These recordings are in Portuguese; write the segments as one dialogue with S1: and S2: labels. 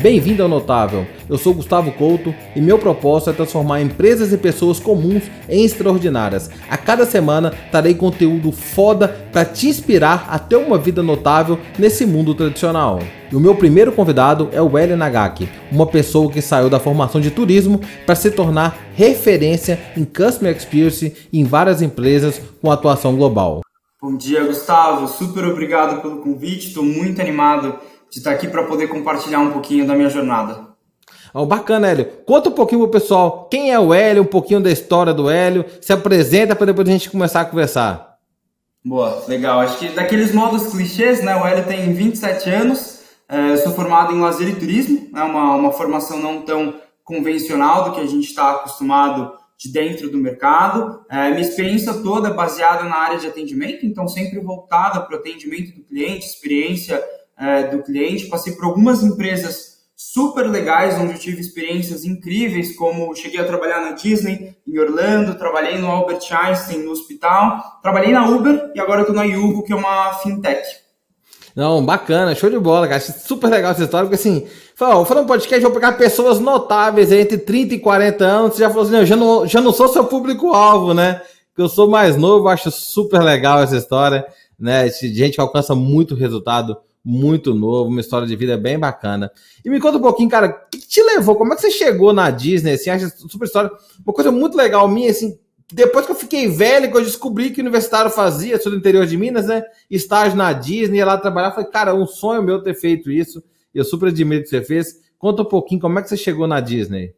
S1: Bem-vindo ao Notável. Eu sou Gustavo Couto e meu propósito é transformar empresas e pessoas comuns em extraordinárias. A cada semana trarei conteúdo foda para te inspirar a ter uma vida notável nesse mundo tradicional. E o meu primeiro convidado é o Hélio Nagaki, uma pessoa que saiu da formação de turismo para se tornar referência em Customer Experience em várias empresas com atuação global.
S2: Bom dia, Gustavo. Super obrigado pelo convite. Estou muito animado de estar aqui para poder compartilhar um pouquinho da minha jornada.
S1: Oh, bacana, Hélio. Conta um pouquinho pro pessoal quem é o Hélio, um pouquinho da história do Hélio. Se apresenta para depois a gente começar a conversar.
S2: Boa, legal. Acho que daqueles modos clichês, né? O Hélio tem 27 anos, é, eu sou formado em lazer e turismo, é uma, uma formação não tão convencional do que a gente está acostumado de dentro do mercado. É, minha experiência toda é baseada na área de atendimento, então sempre voltada para o atendimento do cliente, experiência é, do cliente. Passei por algumas empresas super legais, onde eu tive experiências incríveis, como cheguei a trabalhar na Disney, em Orlando, trabalhei no Albert Einstein, no hospital, trabalhei na Uber e agora estou na Yugo, que é uma fintech.
S1: Não, bacana, show de bola, cara. Super legal essa história, porque assim, falou, um podcast, vou pegar pessoas notáveis entre 30 e 40 anos. Você já falou assim, eu já não, já não sou seu público-alvo, né? Que eu sou mais novo, acho super legal essa história, né? Gente que alcança muito resultado muito novo, uma história de vida bem bacana. E me conta um pouquinho, cara, o que te levou? Como é que você chegou na Disney? Assim, acha super história. Uma coisa muito legal minha, assim, depois que eu fiquei velho, que eu descobri que o universitário fazia, sou do interior de Minas, né? Estágio na Disney, ia lá trabalhar. Falei, cara, um sonho meu ter feito isso. Eu super admiro que você fez. Conta um pouquinho como é que você chegou na Disney.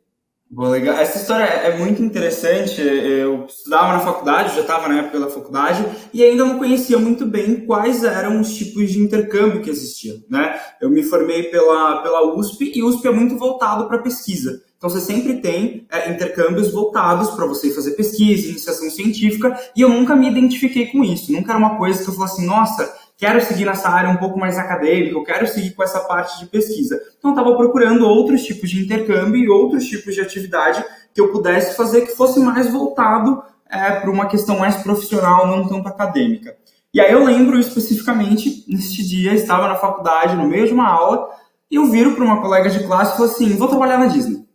S2: Bom, legal. Essa história é muito interessante. Eu estudava na faculdade, já estava na época da faculdade, e ainda não conhecia muito bem quais eram os tipos de intercâmbio que existiam. Né? Eu me formei pela, pela USP, e USP é muito voltado para pesquisa. Então você sempre tem é, intercâmbios voltados para você fazer pesquisa, iniciação científica, e eu nunca me identifiquei com isso. Nunca era uma coisa que eu falasse assim, nossa, quero seguir nessa área um pouco mais acadêmica, eu quero seguir com essa parte de pesquisa. Então, estava procurando outros tipos de intercâmbio e outros tipos de atividade que eu pudesse fazer que fosse mais voltado é, para uma questão mais profissional, não tanto acadêmica. E aí eu lembro especificamente, neste dia, estava na faculdade, no meio de uma aula, e eu viro para uma colega de classe e falo assim, vou trabalhar na Disney.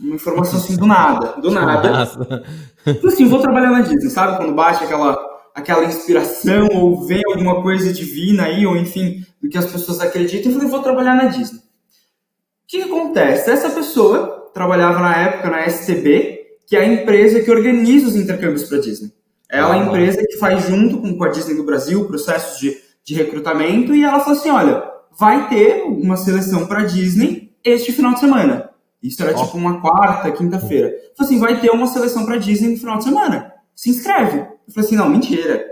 S2: Uma informação assim, do nada, do nada. Falei assim, vou trabalhar na Disney, sabe? Quando bate aquela aquela inspiração ou vem alguma coisa divina aí, ou enfim, do que as pessoas acreditam, eu falei, vou trabalhar na Disney. O que, que acontece? Essa pessoa trabalhava na época na STB, que é a empresa que organiza os intercâmbios para a Disney. Ela é a empresa que faz junto com a Disney do Brasil processos de, de recrutamento e ela falou assim, olha, vai ter uma seleção para a Disney este final de semana. Isso era tipo uma quarta, quinta-feira. Falei assim, vai ter uma seleção para Disney no final de semana. Se inscreve. Eu falei assim, não, mentira.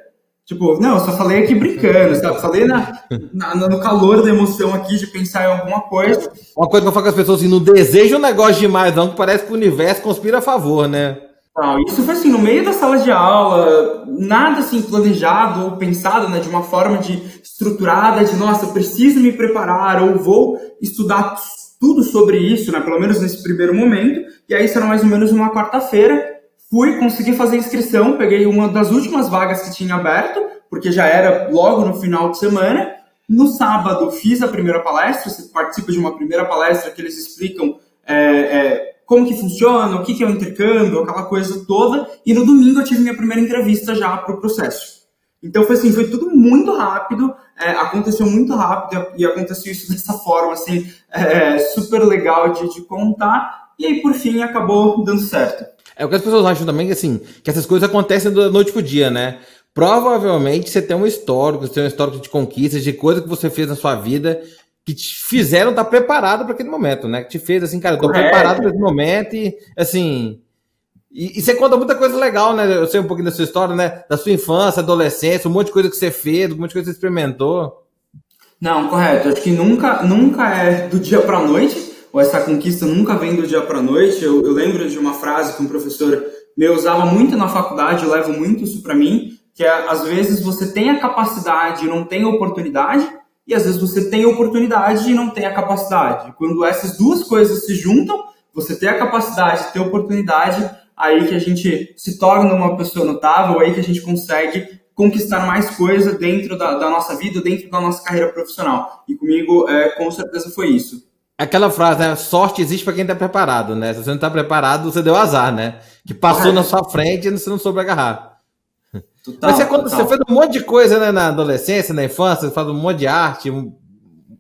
S2: Tipo, não, eu só falei aqui brincando, sabe? Falei na, na, no calor da emoção aqui de pensar em alguma coisa.
S1: Uma coisa que eu falo com as pessoas assim, não deseja um negócio demais, não, que parece que o universo conspira a favor, né?
S2: Não, isso foi assim, no meio da sala de aula, nada assim planejado ou pensado, né, de uma forma de estruturada, de nossa, preciso me preparar ou vou estudar tudo sobre isso, né, pelo menos nesse primeiro momento. E aí será mais ou menos uma quarta-feira, Fui, consegui fazer inscrição, peguei uma das últimas vagas que tinha aberto, porque já era logo no final de semana. No sábado fiz a primeira palestra, você participa de uma primeira palestra que eles explicam é, é, como que funciona, o que, que é o intercâmbio, aquela coisa toda. E no domingo eu tive minha primeira entrevista já para o processo. Então foi assim, foi tudo muito rápido, é, aconteceu muito rápido e aconteceu isso dessa forma, assim, é, super legal de, de contar. E aí, por fim, acabou dando certo.
S1: É o que as pessoas acham também que assim, que essas coisas acontecem da noite pro dia, né? Provavelmente você tem um histórico, você tem um histórico de conquistas, de coisas que você fez na sua vida que te fizeram estar preparado para aquele momento, né? Que te fez assim, cara, eu tô preparado para esse momento e assim. E, e, você conta muita coisa legal, né? Eu sei um pouquinho da sua história, né? Da sua infância, adolescência, um monte de coisa que você fez, um monte de coisa que você experimentou.
S2: Não, correto. Acho que nunca, nunca é do dia para noite ou essa conquista nunca vem do dia para a noite. Eu, eu, lembro de uma frase que um professor meu usava muito na faculdade, eu levo muito isso para mim, que é às vezes você tem a capacidade e não tem a oportunidade, e às vezes você tem a oportunidade e não tem a capacidade. Quando essas duas coisas se juntam, você tem a capacidade tem a oportunidade, aí que a gente se torna uma pessoa notável, aí que a gente consegue conquistar mais coisa dentro da, da nossa vida, dentro da nossa carreira profissional. E comigo, é, com certeza, foi isso.
S1: Aquela frase, né? Sorte existe para quem tá preparado, né? Se você não tá preparado, você deu azar, né? Que passou é. na sua frente e você não soube agarrar. Total, Mas você, quando, você fez um monte de coisa né, na adolescência, na infância, você faz um monte de arte.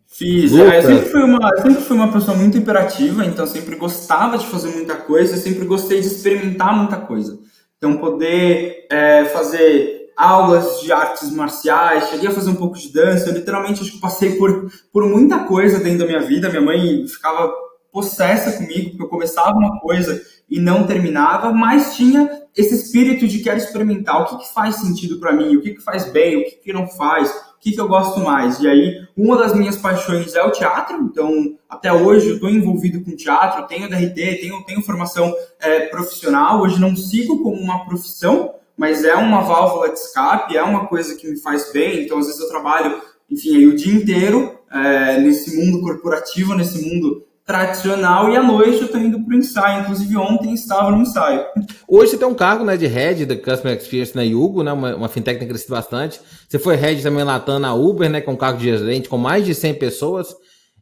S2: Fiz. É, eu, sempre fui uma, sempre fui uma pessoa muito imperativa, então sempre gostava de fazer muita coisa, sempre gostei de experimentar muita coisa. Então, poder é, fazer aulas de artes marciais, cheguei a fazer um pouco de dança, eu literalmente acho que passei por, por muita coisa dentro da minha vida. Minha mãe ficava possessa comigo, porque eu começava uma coisa e não terminava, mas tinha esse espírito de quero experimentar o que, que faz sentido para mim, o que, que faz bem, o que, que não faz, o que, que eu gosto mais. E aí, uma das minhas paixões é o teatro, então até hoje eu estou envolvido com teatro, tenho DRT, tenho, tenho formação é, profissional, hoje não sigo como uma profissão, mas é uma válvula de escape, é uma coisa que me faz bem, então às vezes eu trabalho, enfim, aí o dia inteiro é, nesse mundo corporativo, nesse mundo tradicional e à noite eu estou indo para o ensaio. Inclusive ontem estava no ensaio.
S1: Hoje você tem um cargo né, de Head da Customer Experience na Yugo, né, uma, uma fintech que tem crescido bastante. Você foi Head também Latam na Uber, né, com cargo de gerente, com mais de 100 pessoas.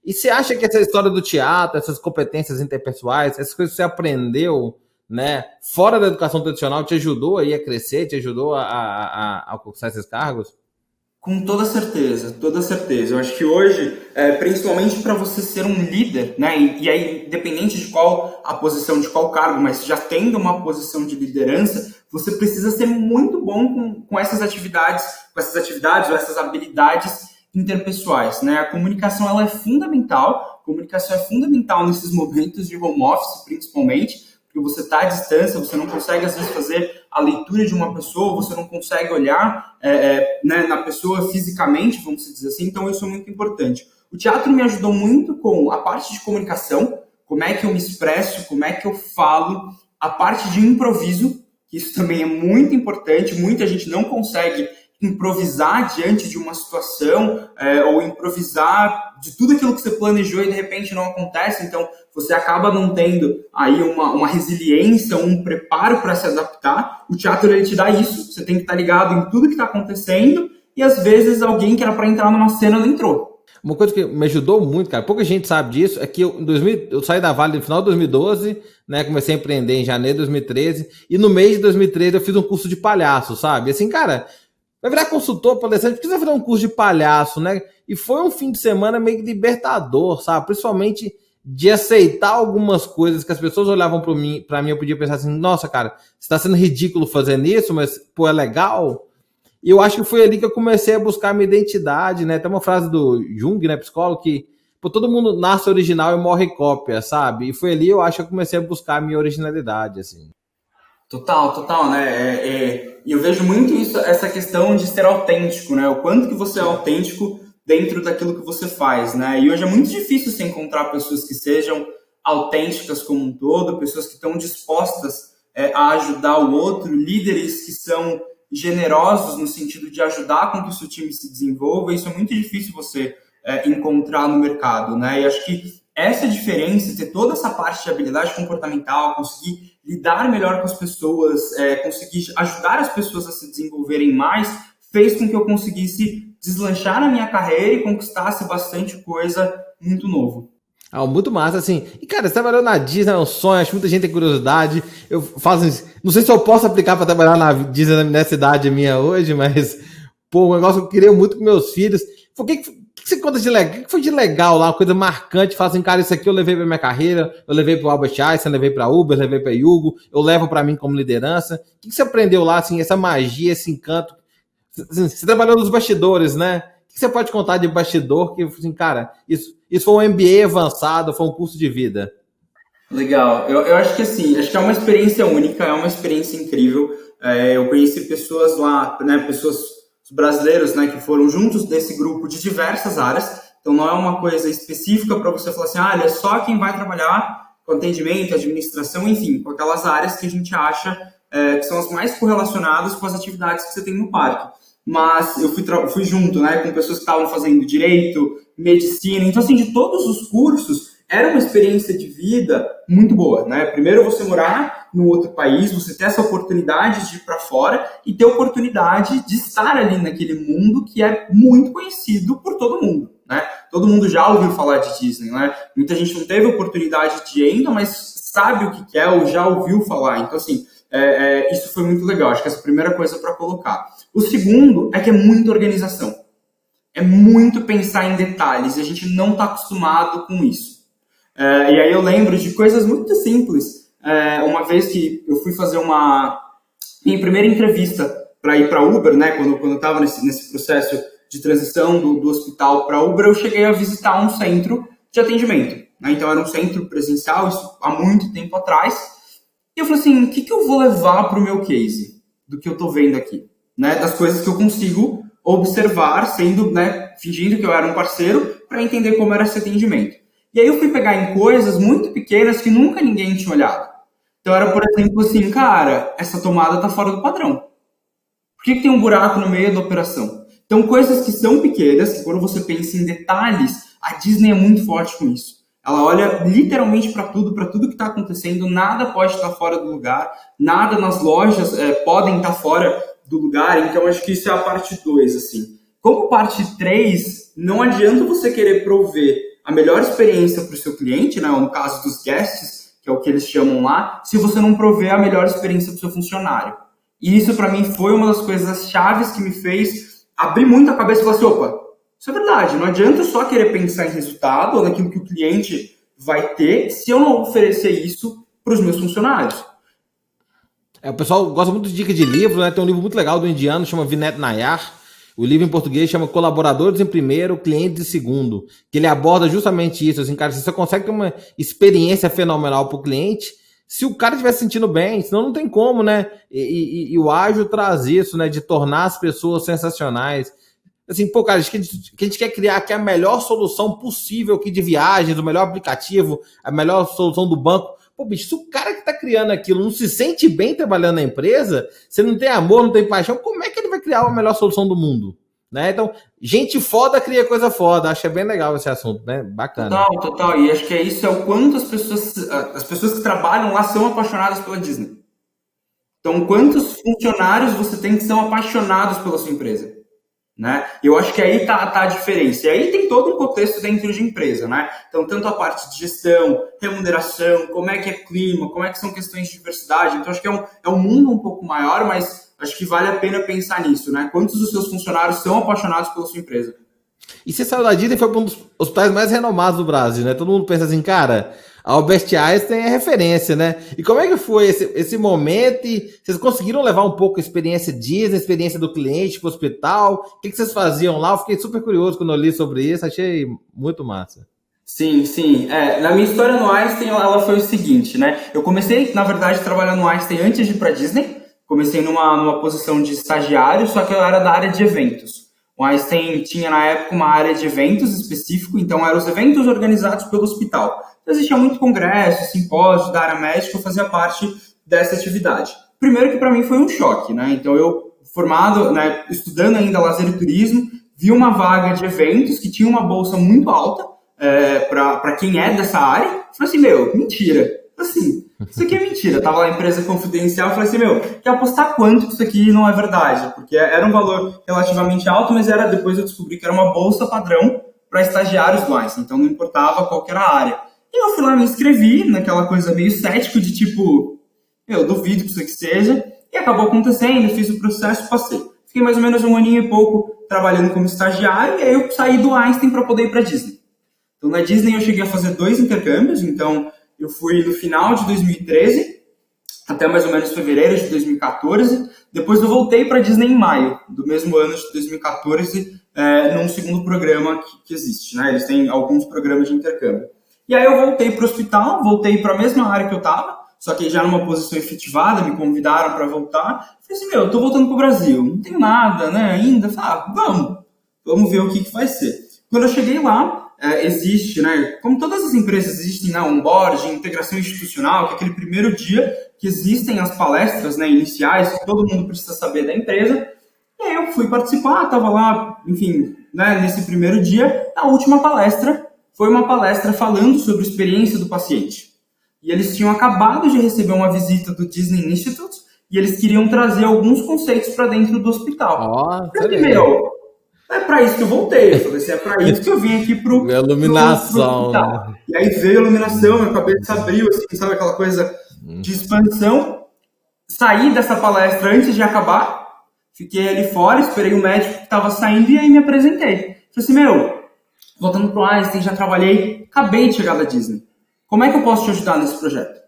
S1: E você acha que essa história do teatro, essas competências interpessoais, essas coisas que você aprendeu né, fora da educação tradicional, te ajudou aí a crescer, te ajudou a, a, a alcançar esses cargos?
S2: Com toda certeza, toda certeza. Eu acho que hoje, é, principalmente para você ser um líder, né? E, e, aí, independente de qual a posição, de qual cargo, mas já tendo uma posição de liderança, você precisa ser muito bom com, com essas atividades, com essas atividades ou essas habilidades interpessoais, né? A comunicação ela é fundamental. A comunicação é fundamental nesses momentos de home office, principalmente porque você está à distância, você não consegue às vezes fazer a leitura de uma pessoa, você não consegue olhar é, é, né, na pessoa fisicamente, vamos dizer assim, então isso é muito importante. O teatro me ajudou muito com a parte de comunicação, como é que eu me expresso, como é que eu falo, a parte de improviso, que isso também é muito importante, muita gente não consegue improvisar diante de uma situação é, ou improvisar de tudo aquilo que você planejou e de repente não acontece, então você acaba não tendo aí uma, uma resiliência, um preparo para se adaptar. O teatro ele te dá isso, você tem que estar ligado em tudo que está acontecendo e às vezes alguém que era para entrar numa cena não entrou.
S1: Uma coisa que me ajudou muito, cara, pouca gente sabe disso, é que eu, em 2000, eu saí da Vale no final de 2012, né, comecei a empreender em janeiro de 2013, e no mês de 2013 eu fiz um curso de palhaço, sabe? Assim, cara, vai virar consultor, palestrante, por que você vai fazer um curso de palhaço, né? E foi um fim de semana meio libertador, sabe? Principalmente de aceitar algumas coisas que as pessoas olhavam para mim, para mim, eu podia pensar assim, nossa, cara, está sendo ridículo fazendo isso, mas pô, é legal. E eu acho que foi ali que eu comecei a buscar minha identidade, né? Tem uma frase do Jung, né, psicólogo, que pô, todo mundo nasce original e morre cópia, sabe? E foi ali eu acho que eu comecei a buscar a minha originalidade, assim.
S2: Total, total, né? É, é, eu vejo muito isso, essa questão de ser autêntico, né? O quanto que você é autêntico dentro daquilo que você faz, né? E hoje é muito difícil se encontrar pessoas que sejam autênticas como um todo, pessoas que estão dispostas é, a ajudar o outro, líderes que são generosos no sentido de ajudar com que o seu time se desenvolva. Isso é muito difícil você é, encontrar no mercado, né? E acho que essa diferença, ter toda essa parte de habilidade comportamental, conseguir lidar melhor com as pessoas, é, conseguir ajudar as pessoas a se desenvolverem mais, fez com que eu conseguisse deslanchar na minha carreira e conquistasse bastante coisa muito novo.
S1: Ah, muito massa, assim. E, cara, você trabalhou na Disney, é um sonho, acho que muita gente tem curiosidade. Eu faço Não sei se eu posso aplicar para trabalhar na Disney nessa idade minha hoje, mas, pô, um negócio que eu queria muito com meus filhos. O que, que, você conta de legal? O que foi de legal lá? Uma coisa marcante? Fala assim, cara, isso aqui eu levei pra minha carreira, eu levei pro Albert Einstein, levei pra Uber, levei pra Yugo, eu levo para mim como liderança. O que, você aprendeu lá, assim, essa magia, esse encanto? Você trabalhou nos bastidores, né? O que você pode contar de bastidor que, assim, cara, isso, isso foi um MBA avançado, foi um curso de vida?
S2: Legal. Eu, eu acho que assim, acho que é uma experiência única, é uma experiência incrível. É, eu conheci pessoas lá, né, pessoas brasileiros, né, que foram juntos desse grupo de diversas áreas. Então não é uma coisa específica para você falar assim, ah, é só quem vai trabalhar com atendimento, administração, enfim, com aquelas áreas que a gente acha é, que são as mais correlacionadas com as atividades que você tem no parque mas eu fui, fui junto, né, com pessoas que estavam fazendo direito, medicina, então assim, de todos os cursos, era uma experiência de vida muito boa, né? Primeiro você morar no outro país, você ter essa oportunidade de ir para fora e ter oportunidade de estar ali naquele mundo que é muito conhecido por todo mundo, né? Todo mundo já ouviu falar de Disney, né? Muita gente não teve oportunidade de ir ainda, mas sabe o que é ou já ouviu falar. Então, assim, é, é, isso foi muito legal. Acho que essa é a primeira coisa para colocar. O segundo é que é muita organização. É muito pensar em detalhes e a gente não está acostumado com isso. É, e aí eu lembro de coisas muito simples. É, uma vez que eu fui fazer uma minha primeira entrevista para ir para Uber, né? Quando, quando eu estava nesse, nesse processo de transição do, do hospital para Uber, eu cheguei a visitar um centro de atendimento. Né? Então era um centro presencial, isso há muito tempo atrás. E eu falei assim, o que, que eu vou levar para o meu case do que eu estou vendo aqui? Né? Das coisas que eu consigo observar, sendo, né, fingindo que eu era um parceiro, para entender como era esse atendimento. E aí eu fui pegar em coisas muito pequenas que nunca ninguém tinha olhado. Então era, por exemplo, assim, cara, essa tomada está fora do padrão. Por que, que tem um buraco no meio da operação? Então, coisas que são pequenas, que quando você pensa em detalhes, a Disney é muito forte com isso. Ela olha literalmente para tudo, para tudo que está acontecendo, nada pode estar tá fora do lugar, nada nas lojas é, podem estar tá fora do lugar, então acho que isso é a parte 2, assim. Como parte 3, não adianta você querer prover a melhor experiência para o seu cliente, né, no caso dos guests, que é o que eles chamam lá, se você não prover a melhor experiência para o seu funcionário. E isso para mim foi uma das coisas chaves que me fez abrir muito a cabeça e falar assim, opa, isso é verdade, não adianta só querer pensar em resultado ou naquilo que o cliente vai ter se eu não oferecer isso para os meus funcionários.
S1: É, o pessoal gosta muito de dica de livro, né? Tem um livro muito legal do indiano, chama Vinete Nayar. O livro em português chama Colaboradores em Primeiro, Clientes em Segundo, que ele aborda justamente isso. Assim, cara, se você consegue ter uma experiência fenomenal para o cliente, se o cara estiver se sentindo bem, senão não tem como, né? E, e, e, o ágil traz isso, né? De tornar as pessoas sensacionais. Assim, pô, cara, que a, gente, que a gente quer criar aqui a melhor solução possível aqui de viagens, o melhor aplicativo, a melhor solução do banco. Pô, bicho, se o cara que tá criando aquilo não se sente bem trabalhando na empresa, se não tem amor, não tem paixão, como é que ele vai criar a melhor solução do mundo? Né? Então, gente foda cria coisa foda. Acho é bem legal esse assunto, né? Bacana.
S2: Total, total. E acho que é isso, é o quanto as pessoas, as pessoas que trabalham lá são apaixonadas pela Disney. Então, quantos funcionários você tem que são apaixonados pela sua empresa? Né? Eu acho que aí tá, tá a diferença. E aí tem todo um contexto dentro de empresa, né? Então, tanto a parte de gestão, remuneração, como é que é clima, como é que são questões de diversidade. Então, acho que é um, é um mundo um pouco maior, mas acho que vale a pena pensar nisso, né? Quantos dos seus funcionários são apaixonados pela sua empresa?
S1: E você saiu da Disney foi para um dos hospitais mais renomados do Brasil, né? Todo mundo pensa assim, cara, Albert Einstein é referência, né? E como é que foi esse, esse momento? E vocês conseguiram levar um pouco a experiência Disney, a experiência do cliente para o hospital? O que, que vocês faziam lá? Eu fiquei super curioso quando eu li sobre isso, achei muito massa.
S2: Sim, sim. É, na minha história no Einstein, ela foi o seguinte, né? Eu comecei, na verdade, trabalhando no Einstein antes de ir para Disney comecei numa, numa posição de estagiário, só que eu era da área de eventos. O Einstein tinha na época uma área de eventos específico, então eram os eventos organizados pelo hospital. Então, existia muito congresso, simpósio da área médica, eu fazia parte dessa atividade. Primeiro que para mim foi um choque, né? Então eu formado, né, estudando ainda lazer e turismo, vi uma vaga de eventos que tinha uma bolsa muito alta é, para quem é dessa área. Falei assim, meu, mentira. Assim, isso aqui é mentira. Tava lá empresa confidencial, falei assim, meu, quer apostar quanto que isso aqui não é verdade? Porque era um valor relativamente alto, mas era depois eu descobri que era uma bolsa padrão para estagiários lá, então não importava qual era a área. E eu fui lá me inscrevi naquela coisa meio cético de tipo, eu duvido que isso aqui seja, e acabou acontecendo, fiz o processo, passei. Fiquei mais ou menos um aninho e pouco trabalhando como estagiário, e aí eu saí do Einstein para poder ir para Disney. Então na Disney eu cheguei a fazer dois intercâmbios, então eu fui no final de 2013 até mais ou menos fevereiro de 2014. Depois eu voltei para Disney em maio do mesmo ano de 2014, é, num segundo programa que, que, existe. Né? Eles têm alguns programas de intercâmbio. E aí eu voltei para o hospital, voltei para a mesma área que eu estava, só que já numa posição efetivada, me convidaram para voltar. Falei assim, meu, eu tô voltando pro Brasil, não tenho nada, né, ainda. Falei, ah, vamos, vamos ver o que, que vai ser. Quando eu cheguei lá, é, existe, né? Como todas as empresas existem né, onboarding, integração institucional, que é aquele primeiro dia que existem as palestras né, iniciais, que todo mundo precisa saber da empresa. E aí eu fui participar, estava lá, enfim, né, nesse primeiro dia. A última palestra foi uma palestra falando sobre a experiência do paciente. E eles tinham acabado de receber uma visita do Disney Institute e eles queriam trazer alguns conceitos para dentro do hospital.
S1: Oh, meu,
S2: É para isso que eu voltei. Eu falei assim, é para isso que eu vim aqui pro.
S1: Minha iluminação. Pro, pro,
S2: né? E aí veio a iluminação, minha cabeça abriu, assim, sabe aquela coisa de expansão. Saí dessa palestra antes de acabar, fiquei ali fora, esperei o médico que estava saindo e aí me apresentei. Falei assim, meu, voltando pro Einstein, já trabalhei, acabei de chegar da Disney. Como é que eu posso te ajudar nesse projeto?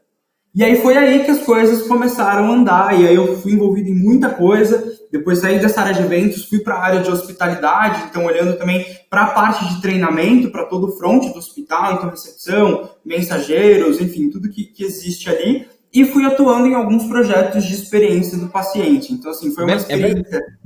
S2: E aí foi aí que as coisas começaram a andar, e aí eu fui envolvido em muita coisa. Depois saí dessa área de eventos, fui para a área de hospitalidade, então olhando também para a parte de treinamento, para todo o front do hospital, então recepção, mensageiros, enfim, tudo que, que existe ali. E fui atuando em alguns projetos de experiência do paciente. Então, assim, foi uma é experiência.
S1: É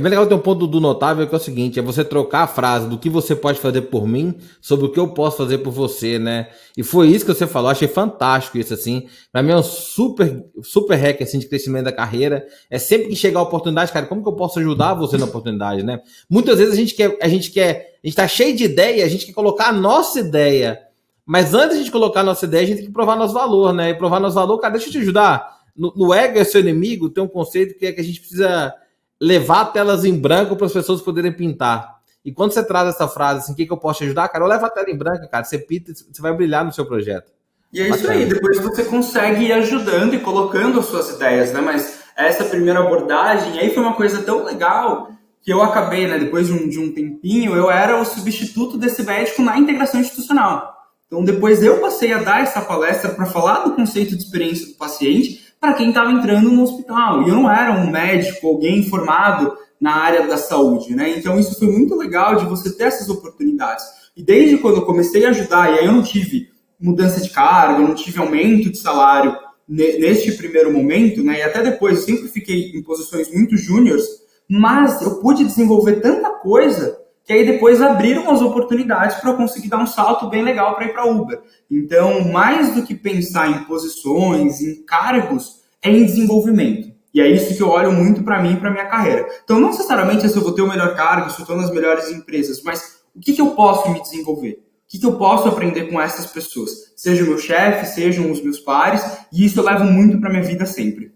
S1: bem legal ter um ponto do notável que é o seguinte: é você trocar a frase do que você pode fazer por mim sobre o que eu posso fazer por você, né? E foi isso que você falou, achei fantástico isso, assim. Pra mim é um super, super hack, assim, de crescimento da carreira. É sempre que chegar a oportunidade, cara, como que eu posso ajudar você na oportunidade, né? Muitas vezes a gente quer, a gente quer, a gente tá cheio de ideia, a gente quer colocar a nossa ideia. Mas antes de colocar a nossa ideia, a gente tem que provar nosso valor, né? E provar nosso valor, cara, deixa eu te ajudar. No, no ego é seu inimigo, tem um conceito que é que a gente precisa levar telas em branco para as pessoas poderem pintar. E quando você traz essa frase assim, o que, que eu posso te ajudar, cara, eu levo a tela em branco, cara, você pinta, você vai brilhar no seu projeto.
S2: E é isso aí, depois você consegue ir ajudando e colocando as suas ideias, né? Mas essa primeira abordagem, aí foi uma coisa tão legal que eu acabei, né, depois de um, de um tempinho, eu era o substituto desse médico na integração institucional. Então, depois eu passei a dar essa palestra para falar do conceito de experiência do paciente para quem estava entrando no hospital. E eu não era um médico, alguém formado na área da saúde, né? Então isso foi muito legal de você ter essas oportunidades. E desde quando eu comecei a ajudar, e aí eu não tive mudança de cargo, eu não tive aumento de salário neste primeiro momento, né? E até depois eu sempre fiquei em posições muito júniores, mas eu pude desenvolver tanta coisa que aí depois abriram as oportunidades para eu conseguir dar um salto bem legal para ir para Uber. Então, mais do que pensar em posições, em cargos, é em desenvolvimento. E é isso que eu olho muito para mim e para minha carreira. Então, não necessariamente se eu vou ter o melhor cargo, se eu estou nas melhores empresas, mas o que, que eu posso me desenvolver? O que, que eu posso aprender com essas pessoas? Seja o meu chefe, sejam os meus pares, e isso eu levo muito para minha vida sempre.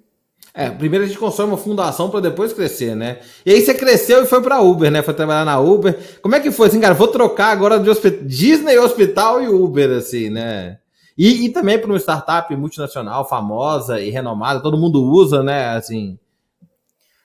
S1: É, primeiro a gente constrói uma fundação para depois crescer, né? E aí você cresceu e foi para Uber, né? Foi trabalhar na Uber. Como é que foi assim, cara? Vou trocar agora de Disney Hospital e Uber, assim, né? E, e também para uma startup multinacional, famosa e renomada, todo mundo usa, né? Assim.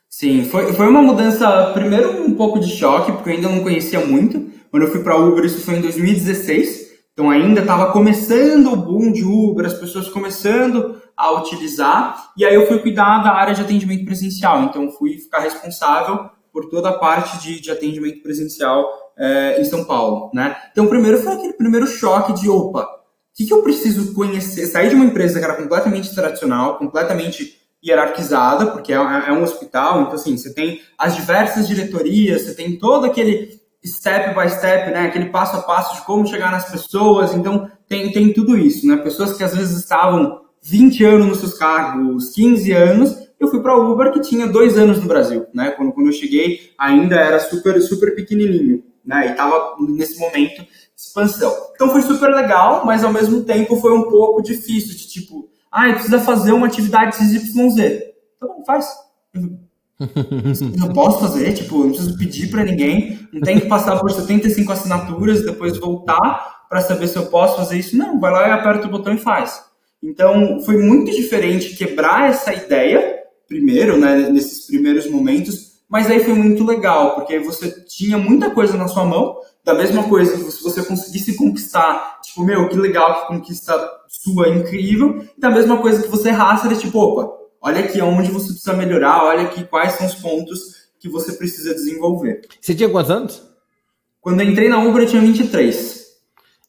S2: Sim, foi, foi uma mudança, primeiro um pouco de choque, porque eu ainda não conhecia muito. Quando eu fui para Uber, isso foi em 2016. Então ainda estava começando o boom de Uber, as pessoas começando a utilizar. E aí eu fui cuidar da área de atendimento presencial. Então fui ficar responsável por toda a parte de, de atendimento presencial é, em São Paulo, né? Então primeiro foi aquele primeiro choque de opa, o que, que eu preciso conhecer? Sair de uma empresa que era completamente tradicional, completamente hierarquizada, porque é, é um hospital, então assim, você tem as diversas diretorias, você tem todo aquele step by step, né? Aquele passo a passo de como chegar nas pessoas. Então, tem, tem tudo isso, né? Pessoas que às vezes estavam 20 anos nos seus cargos, 15 anos, eu fui para Uber que tinha dois anos no Brasil, né? Quando, quando eu cheguei, ainda era super, super pequenininho, né? E estava nesse momento de expansão. Então foi super legal, mas ao mesmo tempo foi um pouco difícil, de tipo, ah, precisa fazer uma atividade XYZ. Então, faz. Não posso fazer, tipo, não preciso pedir para ninguém, não tem que passar por 75 assinaturas e depois voltar para saber se eu posso fazer isso. Não, vai lá e aperta o botão e faz. Então, foi muito diferente quebrar essa ideia, primeiro, né, nesses primeiros momentos, mas aí foi muito legal, porque você tinha muita coisa na sua mão, da mesma coisa que se você conseguisse conquistar, tipo, meu, que legal, que conquista sua incrível, e da mesma coisa que você errasse, era tipo, opa, olha aqui onde você precisa melhorar, olha aqui quais são os pontos que você precisa desenvolver.
S1: Você tinha quantos anos?
S2: Quando eu entrei na Uber, eu tinha 23.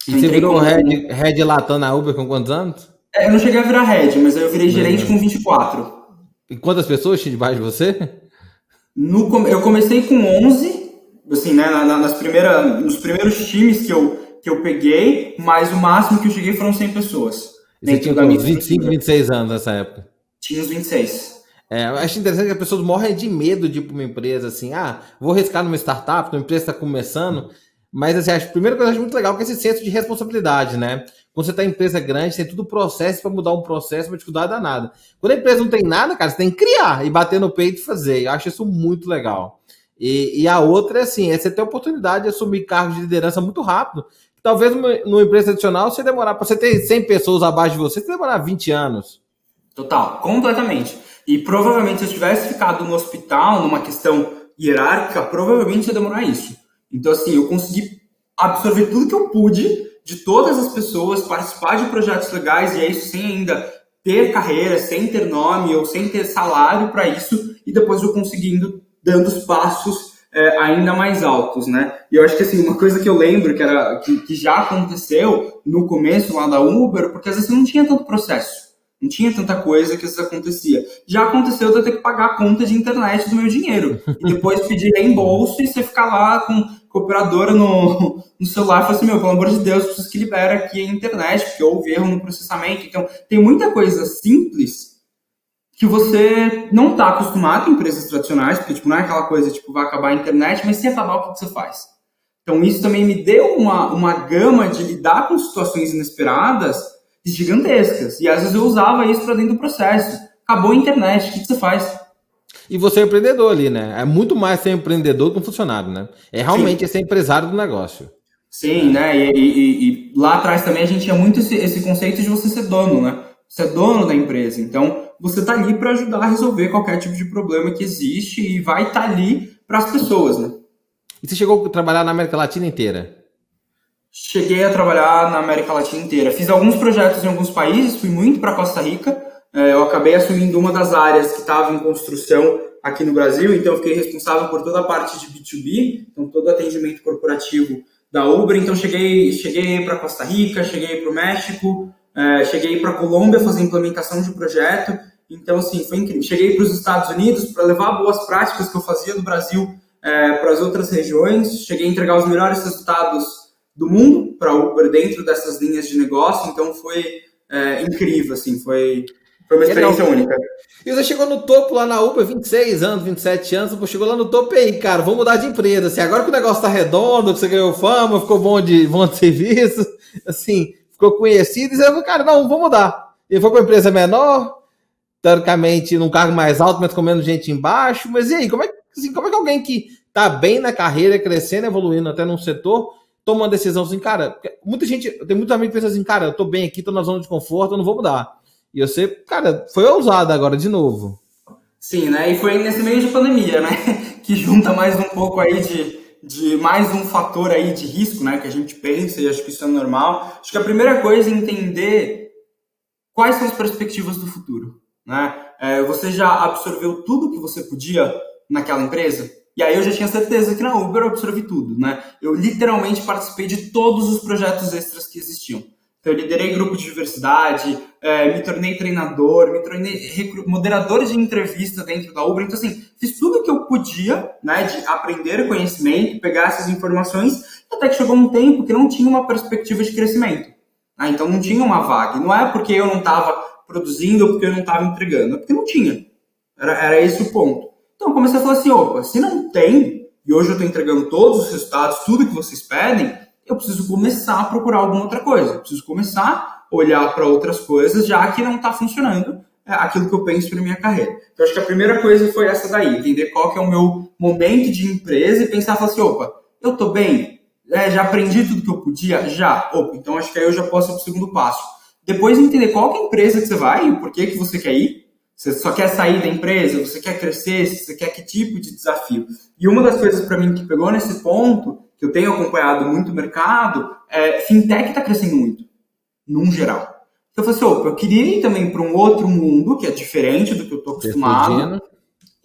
S1: E você virou com... Red, Red Latam na Uber com quantos anos?
S2: É, eu não cheguei a virar Red, mas eu virei gerente com 24.
S1: E quantas pessoas tinha debaixo de você?
S2: No, eu comecei com 11, assim, né, nas primeiras, nos primeiros times que eu, que eu peguei, mas o máximo que eu cheguei foram 100 pessoas.
S1: E você tinha uns 25, 26 anos nessa época?
S2: Tinha uns 26.
S1: É, eu acho interessante que as pessoas morrem de medo de ir para uma empresa assim, ah, vou arriscar numa startup, uma empresa está começando, mas assim, acho, a primeira coisa que eu acho muito legal é, é esse senso de responsabilidade, né? Quando você está em empresa grande, tem tudo processo para mudar um processo, uma dificuldade danada. Quando a empresa não tem nada, cara, você tem que criar e bater no peito e fazer. Eu acho isso muito legal. E, e a outra é assim, é você ter a oportunidade de assumir cargos de liderança muito rápido. Talvez numa, numa empresa tradicional, você demorar, para você ter 100 pessoas abaixo de você, você demorar 20 anos.
S2: Total, completamente. E provavelmente se eu tivesse ficado no hospital, numa questão hierárquica, provavelmente ia demorar isso. Então, assim, eu consegui absorver tudo que eu pude de todas as pessoas, participar de projetos legais, e é isso sem ainda ter carreira, sem ter nome ou sem ter salário para isso, e depois eu conseguindo dando os passos é, ainda mais altos, né? E eu acho que assim, uma coisa que eu lembro que, era, que, que já aconteceu no começo lá da Uber, porque às vezes não tinha tanto processo. Não tinha tanta coisa que isso acontecia. Já aconteceu de eu ter que pagar a conta de internet do meu dinheiro. E depois pedir reembolso e você ficar lá com, com a operadora no, no celular e falar assim, meu, pelo amor de Deus, preciso que libere aqui a internet, porque houve erro no processamento. Então, tem muita coisa simples que você não está acostumado em empresas tradicionais, porque tipo, não é aquela coisa, tipo, vai acabar a internet, mas se acabar, o que, você faz? Então, isso também me deu uma, uma gama de lidar com situações inesperadas gigantescas. E às vezes eu usava isso para dentro do processo. Acabou a internet, o que você faz?
S1: E você é empreendedor ali, né? É muito mais ser empreendedor do que um funcionário, né? É realmente ser empresário do negócio.
S2: Sim, né? E, e, e, lá atrás também a gente tinha muito esse, esse, conceito de você ser dono, né? Você é dono da empresa. Então, você tá ali para ajudar a resolver qualquer tipo de problema que existe e vai estar tá ali para as pessoas, né?
S1: E você chegou a trabalhar na América Latina inteira?
S2: Cheguei a trabalhar na América Latina inteira. Fiz alguns projetos em alguns países, fui muito para Costa Rica. É, eu acabei assumindo uma das áreas que estava em construção aqui no Brasil, então fiquei responsável por toda a parte de B2B, então todo atendimento corporativo da Uber. Então cheguei, cheguei para Costa Rica, cheguei para o México, é, cheguei para Colômbia fazer implementação de projeto. Então, assim, foi incrível. Cheguei para os Estados Unidos para levar boas práticas que eu fazia do Brasil é, para as outras regiões. Cheguei a entregar os melhores resultados do mundo para Uber dentro dessas linhas de negócio, então foi é, incrível, assim, foi, foi uma experiência única.
S1: E você chegou no topo lá na Uber, 26 anos, 27 anos, você chegou lá no topo aí, cara, vamos mudar de empresa, assim, agora que o negócio tá redondo, que você ganhou fama, ficou bom de, bom de serviço, assim, ficou conhecido, e você falou, cara, não, vamos mudar. E foi para uma empresa menor, teoricamente num cargo mais alto, mas com menos gente embaixo, mas e aí, como é, assim, como é que alguém que tá bem na carreira, crescendo, evoluindo até num setor, toma uma decisão assim, cara, muita gente, tem muita amigos que pensa assim, cara, eu tô bem aqui, tô na zona de conforto, eu não vou mudar. E você, cara, foi ousado agora de novo.
S2: Sim, né? E foi nesse meio de pandemia, né? Que junta mais um pouco aí de, de mais um fator aí de risco, né? Que a gente pensa e acho que isso é normal. Acho que a primeira coisa é entender quais são as perspectivas do futuro, né? É, você já absorveu tudo que você podia naquela empresa? E aí eu já tinha certeza que na Uber eu absorvi tudo, né? Eu literalmente participei de todos os projetos extras que existiam. Então eu liderei grupo de diversidade, é, me tornei treinador, me tornei moderador de entrevista dentro da Uber. Então assim, fiz tudo o que eu podia, né, de aprender conhecimento, pegar essas informações, até que chegou um tempo que não tinha uma perspectiva de crescimento. Ah, então não tinha uma vaga. não é porque eu não estava produzindo ou porque eu não estava entregando, é porque não tinha. Era, era esse o ponto. Então eu comecei a falar assim, opa, se não tem, e hoje eu estou entregando todos os resultados, tudo que vocês pedem, eu preciso começar a procurar alguma outra coisa. Eu preciso começar a olhar para outras coisas, já que não está funcionando é, aquilo que eu penso para minha carreira. Então acho que a primeira coisa foi essa daí, entender qual que é o meu momento de empresa e pensar falar assim, opa, eu estou bem, é, já aprendi tudo que eu podia, já, opa, então acho que aí eu já posso ir para o segundo passo. Depois entender qual é a empresa que você vai e por que, que você quer ir, você só quer sair da empresa? Você quer crescer? Você quer que tipo de desafio? E uma das coisas para mim que pegou nesse ponto, que eu tenho acompanhado muito o mercado, é fintech está crescendo muito, num geral. Então eu falei assim, opa, eu queria ir também para um outro mundo que é diferente do que eu estou acostumado.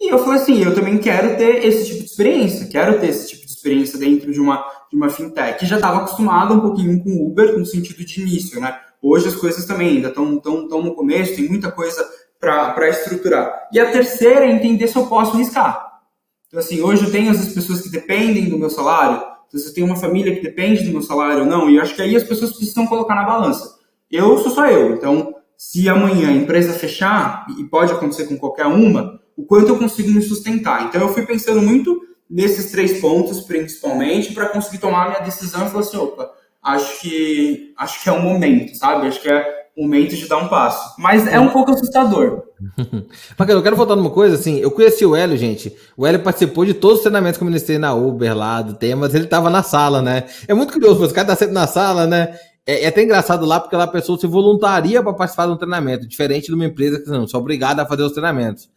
S2: E eu falei assim, eu também quero ter esse tipo de experiência, quero ter esse tipo de experiência dentro de uma, de uma fintech. Já estava acostumado um pouquinho com Uber no sentido de início, né? Hoje as coisas também ainda estão tão, tão no começo, tem muita coisa para estruturar. E a terceira é entender se eu posso riscar. Então, assim, hoje eu tenho as pessoas que dependem do meu salário, se eu tenho uma família que depende do meu salário ou não, e eu acho que aí as pessoas precisam colocar na balança. Eu sou só eu, então, se amanhã a empresa fechar, e pode acontecer com qualquer uma, o quanto eu consigo me sustentar. Então, eu fui pensando muito nesses três pontos, principalmente, para conseguir tomar a minha decisão e falar assim, opa, acho que, acho que é o momento, sabe? Acho que é momento de dar um passo. Mas é um pouco assustador.
S1: Mas eu quero voltar numa coisa, assim, eu conheci o Hélio, gente. O Hélio participou de todos os treinamentos que eu ministrei na Uber lá, do Temas, ele tava na sala, né? É muito curioso, esse cara tá sempre na sala, né? É, é até engraçado lá, porque lá a pessoa se voluntaria para participar de um treinamento, diferente de uma empresa que não, são obrigada a fazer os treinamentos.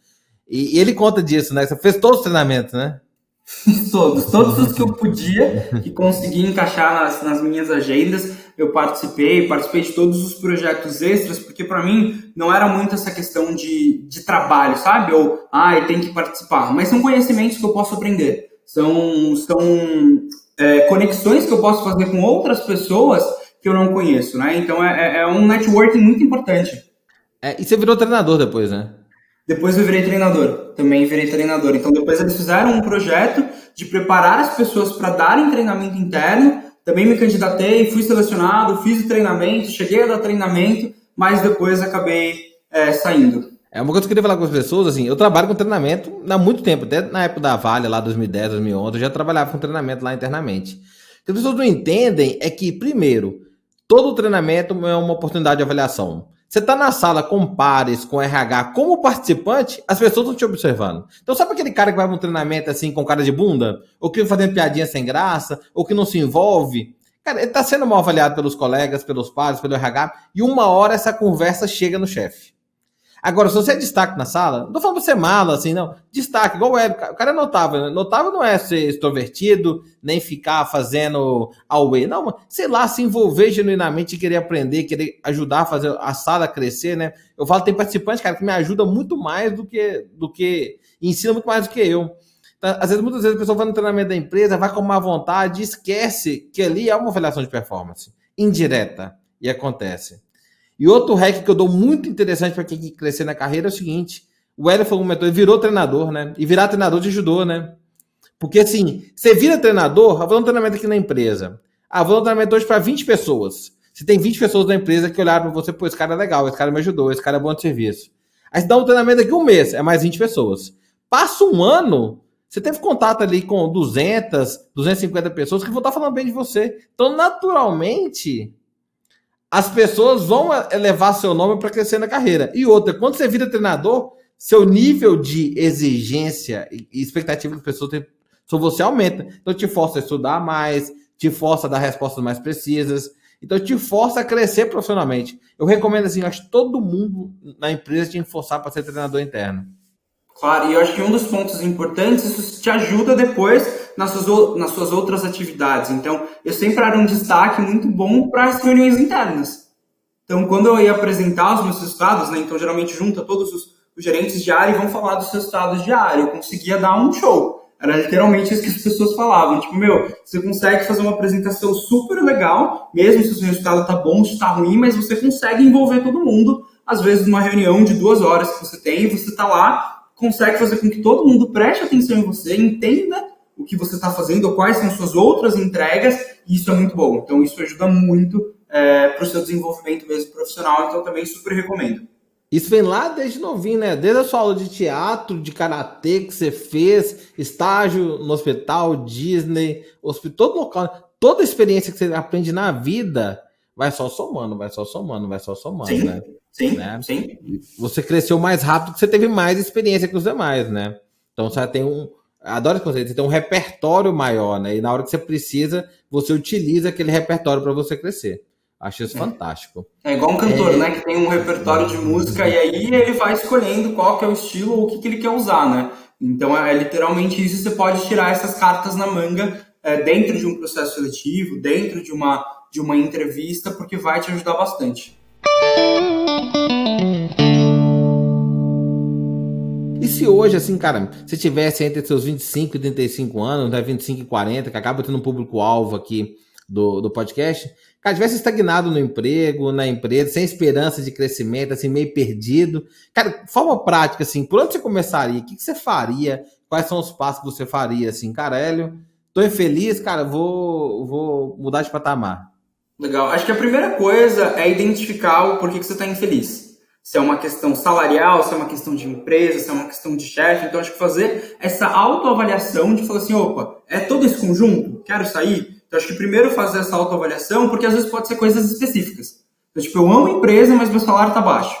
S1: E, e, ele conta disso, né? Você fez todos os treinamentos, né?
S2: todos, todos os que eu podia, que consegui encaixar nas, nas minhas agendas, eu participei, participei de todos os projetos extras, porque para mim não era muito essa questão de, de trabalho, sabe? Ou, ah, tem que participar, mas são conhecimentos que eu posso aprender, são, são é, conexões que eu posso fazer com outras pessoas que eu não conheço, né? Então é, é, é um networking muito importante.
S1: É, e você virou treinador depois, né?
S2: Depois eu virei treinador, também virei treinador. Então depois eles fizeram um projeto de preparar as pessoas para darem treinamento interno. Também me candidatei, fui selecionado, fiz o treinamento, cheguei a dar treinamento, mas depois acabei é, saindo.
S1: É uma coisa que eu queria falar com as pessoas, assim, eu trabalho com treinamento há muito tempo, até na época da Vale, lá 2010, 2011, eu já trabalhava com treinamento lá internamente. O que as pessoas não entendem é que, primeiro, todo treinamento é uma oportunidade de avaliação. Você está na sala com pares, com RH, como participante, as pessoas estão te observando. Então, sabe aquele cara que vai para um treinamento assim com cara de bunda? Ou que fazendo piadinha sem graça? Ou que não se envolve? Cara, ele está sendo mal avaliado pelos colegas, pelos pares, pelo RH, e uma hora essa conversa chega no chefe. Agora, se você é destaque na sala, não tô falando pra ser mala, assim, não. Destaque, igual o Hélio. O cara é notável. Né? Notável não é ser extrovertido, nem ficar fazendo away. Não, sei lá, se envolver genuinamente e querer aprender, querer ajudar a fazer a sala crescer, né? Eu falo, tem participantes, cara, que me ajuda muito mais do que. do que ensina muito mais do que eu. Então, às vezes, muitas vezes a pessoa vai no treinamento da empresa, vai com má vontade, esquece que ali é uma avaliação de performance indireta. E acontece. E outro hack que eu dou muito interessante para quem quer crescer na carreira é o seguinte: o Hélio falou comentou, ele virou treinador, né? E virar treinador te ajudou, né? Porque assim, você vira treinador, ah, vou dar um treinamento aqui na empresa. Ah, vou dar um treinamento hoje para 20 pessoas. Você tem 20 pessoas na empresa que olharam para você, pô, esse cara é legal, esse cara me ajudou, esse cara é bom de serviço. Aí você dá um treinamento aqui um mês, é mais 20 pessoas. Passa um ano, você teve contato ali com 200, 250 pessoas que vão estar falando bem de você. Então, naturalmente, as pessoas vão elevar seu nome para crescer na carreira. E outra, quando você vira treinador, seu nível de exigência e expectativa das pessoas tem, sobre você aumenta. Então te força a estudar mais, te força a dar respostas mais precisas. Então te força a crescer profissionalmente. Eu recomendo assim, acho que todo mundo na empresa que forçar para ser treinador interno.
S2: Claro, e eu acho que um dos pontos importantes, isso te ajuda depois nas suas, nas suas outras atividades. Então, eu sempre era um destaque muito bom para as reuniões internas. Então, quando eu ia apresentar os meus resultados, né, então geralmente junta todos os, os gerentes de área e vão falar dos resultados de área. Eu conseguia dar um show. Era literalmente isso que as pessoas falavam. Tipo, meu, você consegue fazer uma apresentação super legal, mesmo se o seu resultado tá bom, se tá ruim, mas você consegue envolver todo mundo. Às vezes, numa reunião de duas horas que você tem, você tá lá, consegue fazer com que todo mundo preste atenção em você, entenda o que você está fazendo, quais são suas outras entregas, e isso é muito bom. Então, isso ajuda muito é, para o seu desenvolvimento mesmo profissional, então também super recomendo.
S1: Isso vem lá desde novinho, né? Desde a sua aula de teatro, de karatê que você fez, estágio no hospital, Disney, hospital, todo local, toda experiência que você aprende na vida vai só somando, vai só somando, vai só somando, sim, né?
S2: Sim, né? sim.
S1: Você cresceu mais rápido que você teve mais experiência que os demais, né? Então você tem um, Adoro esse conceito. Você tem um repertório maior, né? E na hora que você precisa, você utiliza aquele repertório para você crescer. Acho isso é. fantástico.
S2: É igual um cantor, é... né? Que tem um repertório de música e aí ele vai escolhendo qual que é o estilo ou o que, que ele quer usar, né? Então é literalmente isso. Você pode tirar essas cartas na manga é, dentro de um processo seletivo, dentro de uma, de uma entrevista, porque vai te ajudar bastante.
S1: E se hoje, assim, cara, você tivesse entre seus 25 e 35 anos, né, 25 e 40, que acaba tendo um público-alvo aqui do, do podcast, cara, tivesse estagnado no emprego, na empresa, sem esperança de crescimento, assim, meio perdido. Cara, forma prática, assim, por onde você começaria? O que, você faria? Quais são os passos que você faria, assim? Cara, Hélio, tô infeliz, cara, vou, vou mudar de patamar.
S2: Legal. Acho que a primeira coisa é identificar o porquê que você está infeliz se é uma questão salarial, se é uma questão de empresa, se é uma questão de chefe. Então, acho que fazer essa autoavaliação de falar assim, opa, é todo esse conjunto? Quero sair? Então, acho que primeiro fazer essa autoavaliação, porque às vezes pode ser coisas específicas. Então, tipo, eu amo empresa, mas meu salário tá baixo.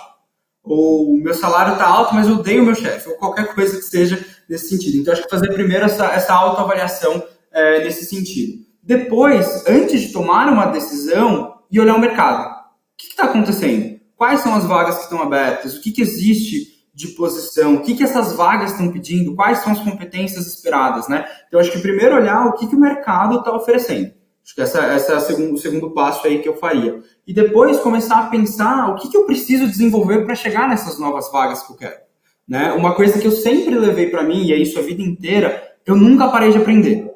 S2: Ou meu salário tá alto, mas eu odeio meu chefe. Ou qualquer coisa que seja nesse sentido. Então, acho que fazer primeiro essa, essa autoavaliação é, nesse sentido. Depois, antes de tomar uma decisão, e olhar o mercado. O que está acontecendo? Quais são as vagas que estão abertas? O que, que existe de posição? O que, que essas vagas estão pedindo? Quais são as competências esperadas? Né? Então, acho que primeiro olhar o que, que o mercado está oferecendo. Acho que essa, essa é o segundo, o segundo passo aí que eu faria. E depois começar a pensar o que, que eu preciso desenvolver para chegar nessas novas vagas que eu quero. Né? Uma coisa que eu sempre levei para mim, e é isso a vida inteira, eu nunca parei de aprender.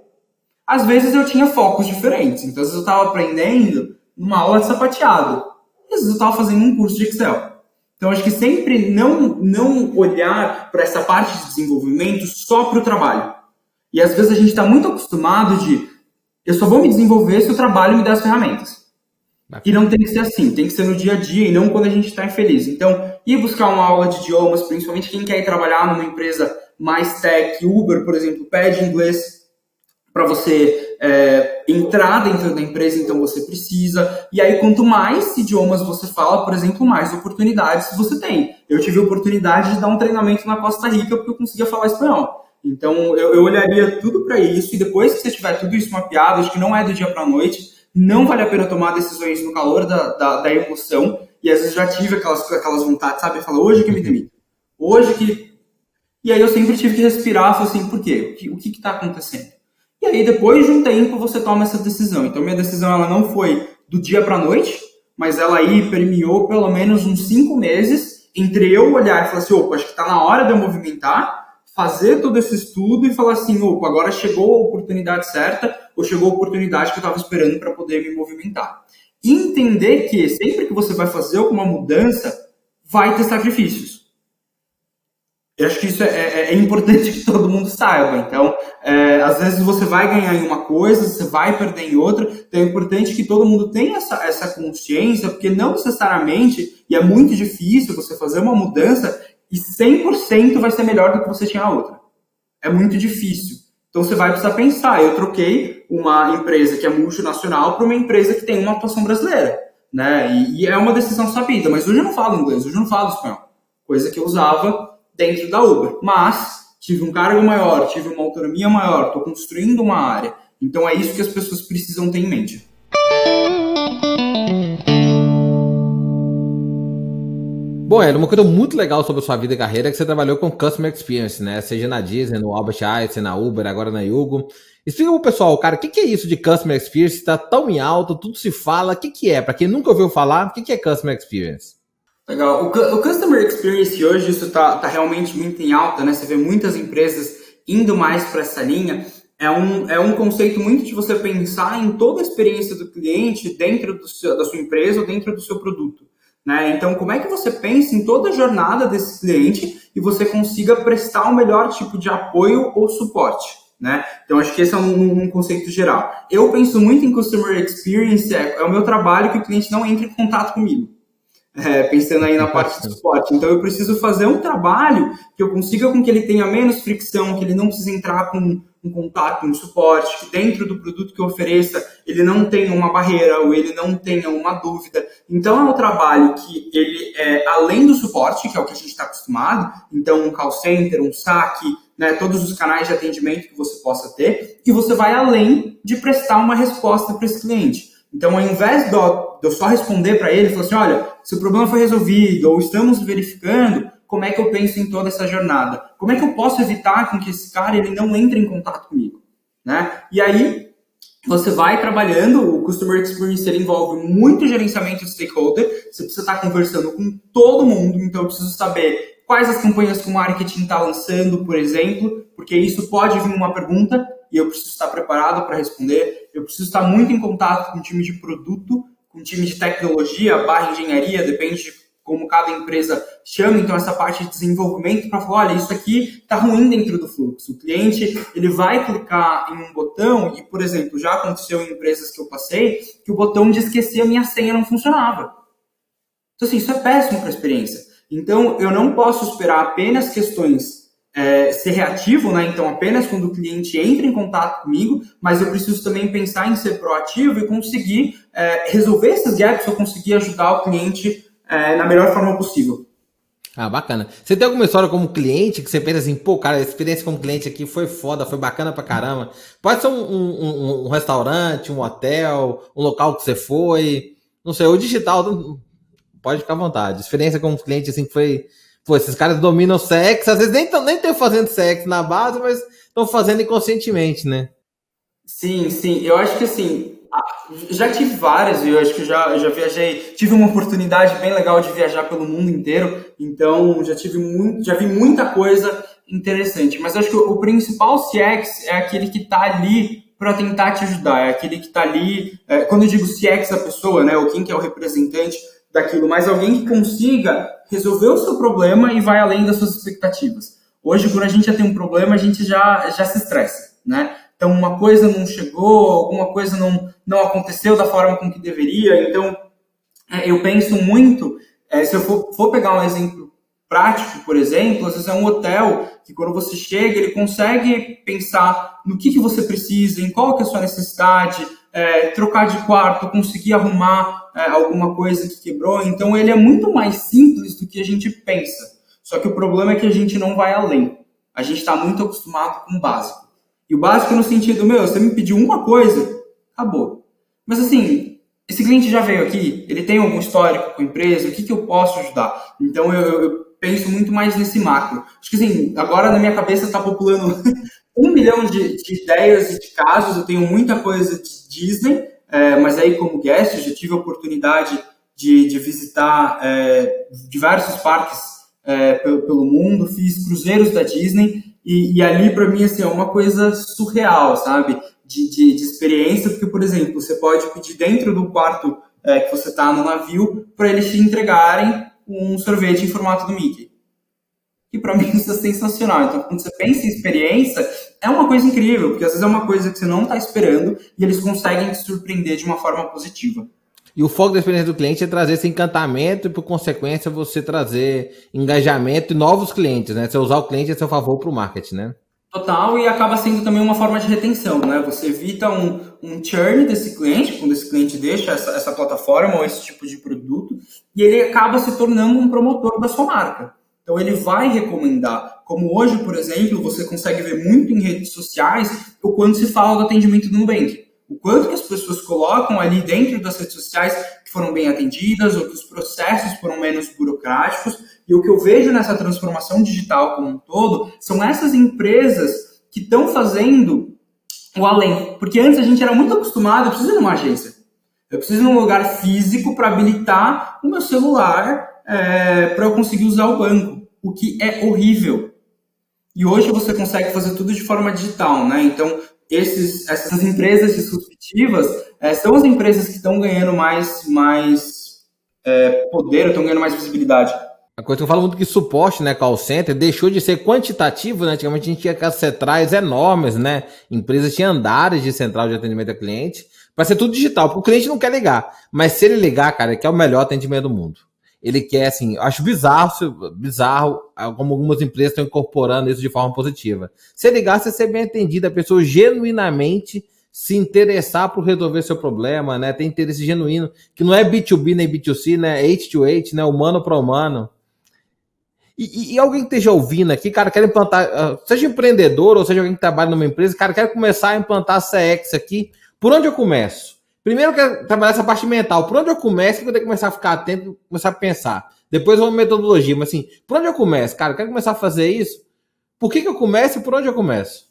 S2: Às vezes eu tinha focos diferentes. Então, às vezes eu estava aprendendo numa aula de sapateado. Às vezes eu estava fazendo um curso de Excel. Então, acho que sempre não, não olhar para essa parte de desenvolvimento só para o trabalho. E às vezes a gente está muito acostumado de eu só vou me desenvolver se o trabalho me der as ferramentas. E não tem que ser assim, tem que ser no dia a dia e não quando a gente está infeliz. Então, ir buscar uma aula de idiomas, principalmente quem quer ir trabalhar numa empresa mais tech, Uber, por exemplo, pede inglês para você é, entrar dentro da empresa, então você precisa. E aí, quanto mais idiomas você fala, por exemplo, mais oportunidades você tem. Eu tive a oportunidade de dar um treinamento na Costa Rica porque eu conseguia falar espanhol. Então, eu, eu olharia tudo para isso e depois que você tiver tudo isso mapeado, acho que não é do dia para a noite, não vale a pena tomar decisões no calor da, da, da, emoção. E às vezes já tive aquelas, aquelas vontades, sabe? Fala, hoje que me demito. Hoje que. E aí eu sempre tive que respirar, falar assim, por quê? O que está acontecendo? E aí depois de um tempo você toma essa decisão. Então minha decisão ela não foi do dia para noite, mas ela aí permeou pelo menos uns cinco meses entre eu olhar e falar assim, opa, acho que está na hora de eu movimentar, fazer todo esse estudo e falar assim, opa, agora chegou a oportunidade certa ou chegou a oportunidade que eu estava esperando para poder me movimentar. Entender que sempre que você vai fazer alguma mudança, vai ter sacrifícios. Eu acho que isso é, é, é, importante que todo mundo saiba. Então, é, às vezes você vai ganhar em uma coisa, você vai perder em outra. Então, é importante que todo mundo tenha essa, essa consciência, porque não necessariamente, e é muito difícil você fazer uma mudança e 100% vai ser melhor do que você tinha na outra. É muito difícil. Então, você vai precisar pensar. Eu troquei uma empresa que é multinacional para uma empresa que tem uma atuação brasileira. Né? E, e é uma decisão sabida. Mas hoje eu não falo inglês, hoje eu não falo espanhol. Coisa que eu usava dentro da Uber. Mas tive um cargo maior, tive uma autonomia maior, estou construindo uma área. Então é isso que as pessoas precisam ter em mente.
S1: Bom, era uma coisa muito legal sobre a sua vida e carreira é que você trabalhou com Customer Experience, né? Seja na Disney, no Albert Einstein, na Uber, agora na Yugo. Explica pro pessoal, cara, o que, que é isso de Customer Experience? Está tão em alto, tudo se fala. O que, que é? Para quem nunca ouviu falar, o que, que é Customer Experience?
S2: Legal. O, o Customer Experience hoje, isso está tá realmente muito em alta, né? Você vê muitas empresas indo mais para essa linha. É um, é um conceito muito de você pensar em toda a experiência do cliente dentro do seu, da sua empresa ou dentro do seu produto. Né? Então, como é que você pensa em toda a jornada desse cliente e você consiga prestar o melhor tipo de apoio ou suporte? Né? Então, acho que esse é um, um conceito geral. Eu penso muito em Customer Experience, é, é o meu trabalho que o cliente não entre em contato comigo é, pensando aí na parte do suporte. Então eu preciso fazer um trabalho que eu consiga com que ele tenha menos fricção, que ele não precise entrar com um contato, um suporte, que dentro do produto que eu ofereça ele não tenha uma barreira ou ele não tenha uma dúvida. Então é um trabalho que ele é além do suporte, que é o que a gente está acostumado, então um call center, um saque, né, todos os canais de atendimento que você possa ter, e você vai além de prestar uma resposta para esse cliente. Então, ao invés de eu só responder para ele, falar assim, olha, se o problema foi resolvido ou estamos verificando, como é que eu penso em toda essa jornada? Como é que eu posso evitar com que esse cara ele não entre em contato comigo? Né? E aí, você vai trabalhando, o Customer Experience ele envolve muito gerenciamento de stakeholder, você precisa estar conversando com todo mundo, então eu preciso saber quais as campanhas que o marketing está lançando, por exemplo, porque isso pode vir uma pergunta, e eu preciso estar preparado para responder. Eu preciso estar muito em contato com o time de produto, com o time de tecnologia, barra engenharia, depende de como cada empresa chama, então essa parte de desenvolvimento para falar, olha, isso aqui está ruim dentro do fluxo. O cliente ele vai clicar em um botão e, por exemplo, já aconteceu em empresas que eu passei que o botão de esquecer a minha senha não funcionava. Então assim, isso é péssimo para a experiência. Então eu não posso esperar apenas questões é, ser reativo, né? Então, apenas quando o cliente entra em contato comigo, mas eu preciso também pensar em ser proativo e conseguir é, resolver esses gaps ou conseguir ajudar o cliente é, na melhor forma possível.
S1: Ah, bacana. Você tem alguma história como cliente que você pensa assim, pô, cara, a experiência como cliente aqui foi foda, foi bacana pra caramba. Pode ser um, um, um restaurante, um hotel, um local que você foi, não sei, o digital, pode ficar à vontade. Experiência como cliente, assim, foi Pô, esses caras dominam sexo, às vezes nem estão nem fazendo sexo na base, mas estão fazendo inconscientemente, né?
S2: Sim, sim. Eu acho que assim, já tive várias, eu acho que já, já viajei, tive uma oportunidade bem legal de viajar pelo mundo inteiro, então já tive muito, já vi muita coisa interessante. Mas acho que o, principal CX é aquele que está ali para tentar te ajudar, é aquele que está ali. É, quando eu digo CX a pessoa, né, ou quem que é o representante daquilo, mas alguém que consiga resolver o seu problema e vai além das suas expectativas. Hoje, quando a gente já tem um problema, a gente já, já se estressa, né? Então, uma coisa não chegou, alguma coisa não, não aconteceu da forma com que deveria. Então, é, eu penso muito, é, se eu for, for pegar um exemplo prático, por exemplo, às vezes é um hotel que quando você chega, ele consegue pensar no que, que você precisa, em qual que é a sua necessidade, é, trocar de quarto, conseguir arrumar alguma coisa que quebrou. Então ele é muito mais simples do que a gente pensa. Só que o problema é que a gente não vai além. A gente está muito acostumado com o básico. E o básico no sentido, meu, você me pediu uma coisa, acabou. Mas assim, esse cliente já veio aqui, ele tem algum histórico com a empresa, o que, que eu posso ajudar? Então eu, eu penso muito mais nesse macro. Acho que assim, agora na minha cabeça está populando um milhão de, de, ideias e de casos, eu tenho muita coisa de Disney, é, mas aí como guest já tive a oportunidade de, de visitar é, diversos parques é, pelo, pelo, mundo, fiz cruzeiros da Disney e, e ali para mim assim, é uma coisa surreal, sabe? De, de, de, experiência, porque, por exemplo, você pode pedir dentro do quarto é, que você está no navio para eles te entregarem um sorvete em formato do Mickey que para mim isso é sensacional. Então, quando você pensa em experiência, é uma coisa incrível, porque às vezes é uma coisa que você não está esperando e eles conseguem te surpreender de uma forma positiva.
S1: E o foco da experiência do cliente é trazer esse encantamento e, por consequência, você trazer engajamento e novos clientes, né? Você usar o cliente a seu favor para o marketing, né?
S2: Total, e acaba sendo também uma forma de retenção, né? Você evita um, um churn desse cliente, quando esse cliente deixa essa, essa plataforma ou esse tipo de produto, e ele acaba se tornando um promotor da sua marca. Então ele vai recomendar. Como hoje, por exemplo, você consegue ver muito em redes sociais o quanto se fala do atendimento do Nubank. O quanto que as pessoas colocam ali dentro das redes sociais que foram bem atendidas ou que os processos foram menos burocráticos. E o que eu vejo nessa transformação digital como um todo são essas empresas que estão fazendo o além. Porque antes a gente era muito acostumado, eu preciso de uma agência. Eu preciso de um lugar físico para habilitar o meu celular é, para eu conseguir usar o banco, o que é horrível. E hoje você consegue fazer tudo de forma digital, né? Então, esses, essas empresas disruptivas é, são as empresas que estão ganhando mais, mais é, poder, estão ganhando mais visibilidade.
S1: A coisa que eu falo muito que suporte, né, call center, deixou de ser quantitativo, né? Antigamente a gente tinha aquelas centrais enormes, né? Empresas tinham andares de central de atendimento a cliente. Vai ser tudo digital, porque o cliente não quer ligar. Mas se ele ligar, cara, ele quer o melhor atendimento do mundo ele quer, assim, acho bizarro, bizarro como algumas empresas estão incorporando isso de forma positiva. Se ligasse a ser bem atendido, a pessoa genuinamente se interessar por resolver seu problema, né? Tem interesse genuíno, que não é B2B nem B2C, né? É H2H, né? Humano para humano. E, e, alguém que esteja ouvindo aqui, cara, quer implantar, ah, seja empreendedor ou seja alguém que trabalha numa empresa, cara, quer começar a implantar CX aqui, por onde eu começo? Primeiro eu quero trabalhar essa parte mental. Por onde eu começo, que eu tenho que começar a ficar atento, começar a pensar. Depois uma metodologia, mas assim, por onde eu começo? Cara, eu quero começar a fazer isso. Por que, que eu começo e por onde eu começo?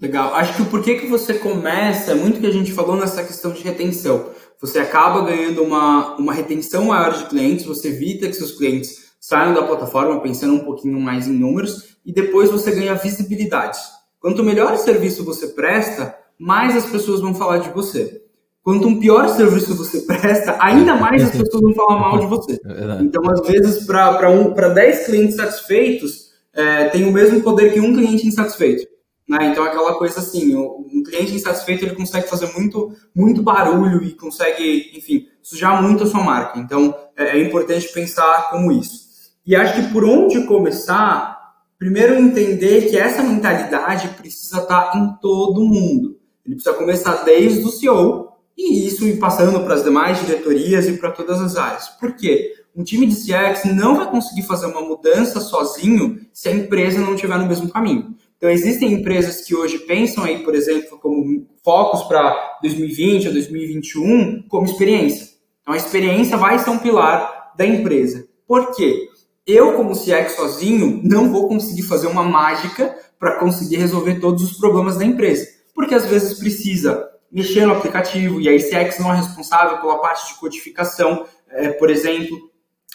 S2: Legal. Acho que o porquê que você começa é muito que a gente falou nessa questão de retenção. Você acaba ganhando uma, uma retenção maior de clientes, você evita que seus clientes saiam da plataforma pensando um pouquinho mais em números e depois você ganha visibilidade. Quanto melhor o serviço você presta, mais as pessoas vão falar de você. Quanto um pior serviço você presta, ainda mais as pessoas vão falar mal de você. É então, às vezes, para um, 10 clientes satisfeitos, é, tem o mesmo poder que um cliente insatisfeito. Né? Então, aquela coisa assim, um cliente insatisfeito ele consegue fazer muito, muito barulho e consegue, enfim, sujar muito a sua marca. Então, é, é importante pensar como isso. E acho que por onde começar, Primeiro, entender que essa mentalidade precisa estar em todo mundo. Ele precisa começar desde o CEO e isso passando para as demais diretorias e para todas as áreas. Por quê? Um time de CX não vai conseguir fazer uma mudança sozinho se a empresa não estiver no mesmo caminho. Então, existem empresas que hoje pensam aí, por exemplo, como focos para 2020 ou 2021 como experiência. Então, a experiência vai ser um pilar da empresa. Por quê? Eu, como CX sozinho, não vou conseguir fazer uma mágica para conseguir resolver todos os problemas da empresa. Porque às vezes precisa mexer no aplicativo, e a CX não é responsável pela parte de codificação, é, por exemplo,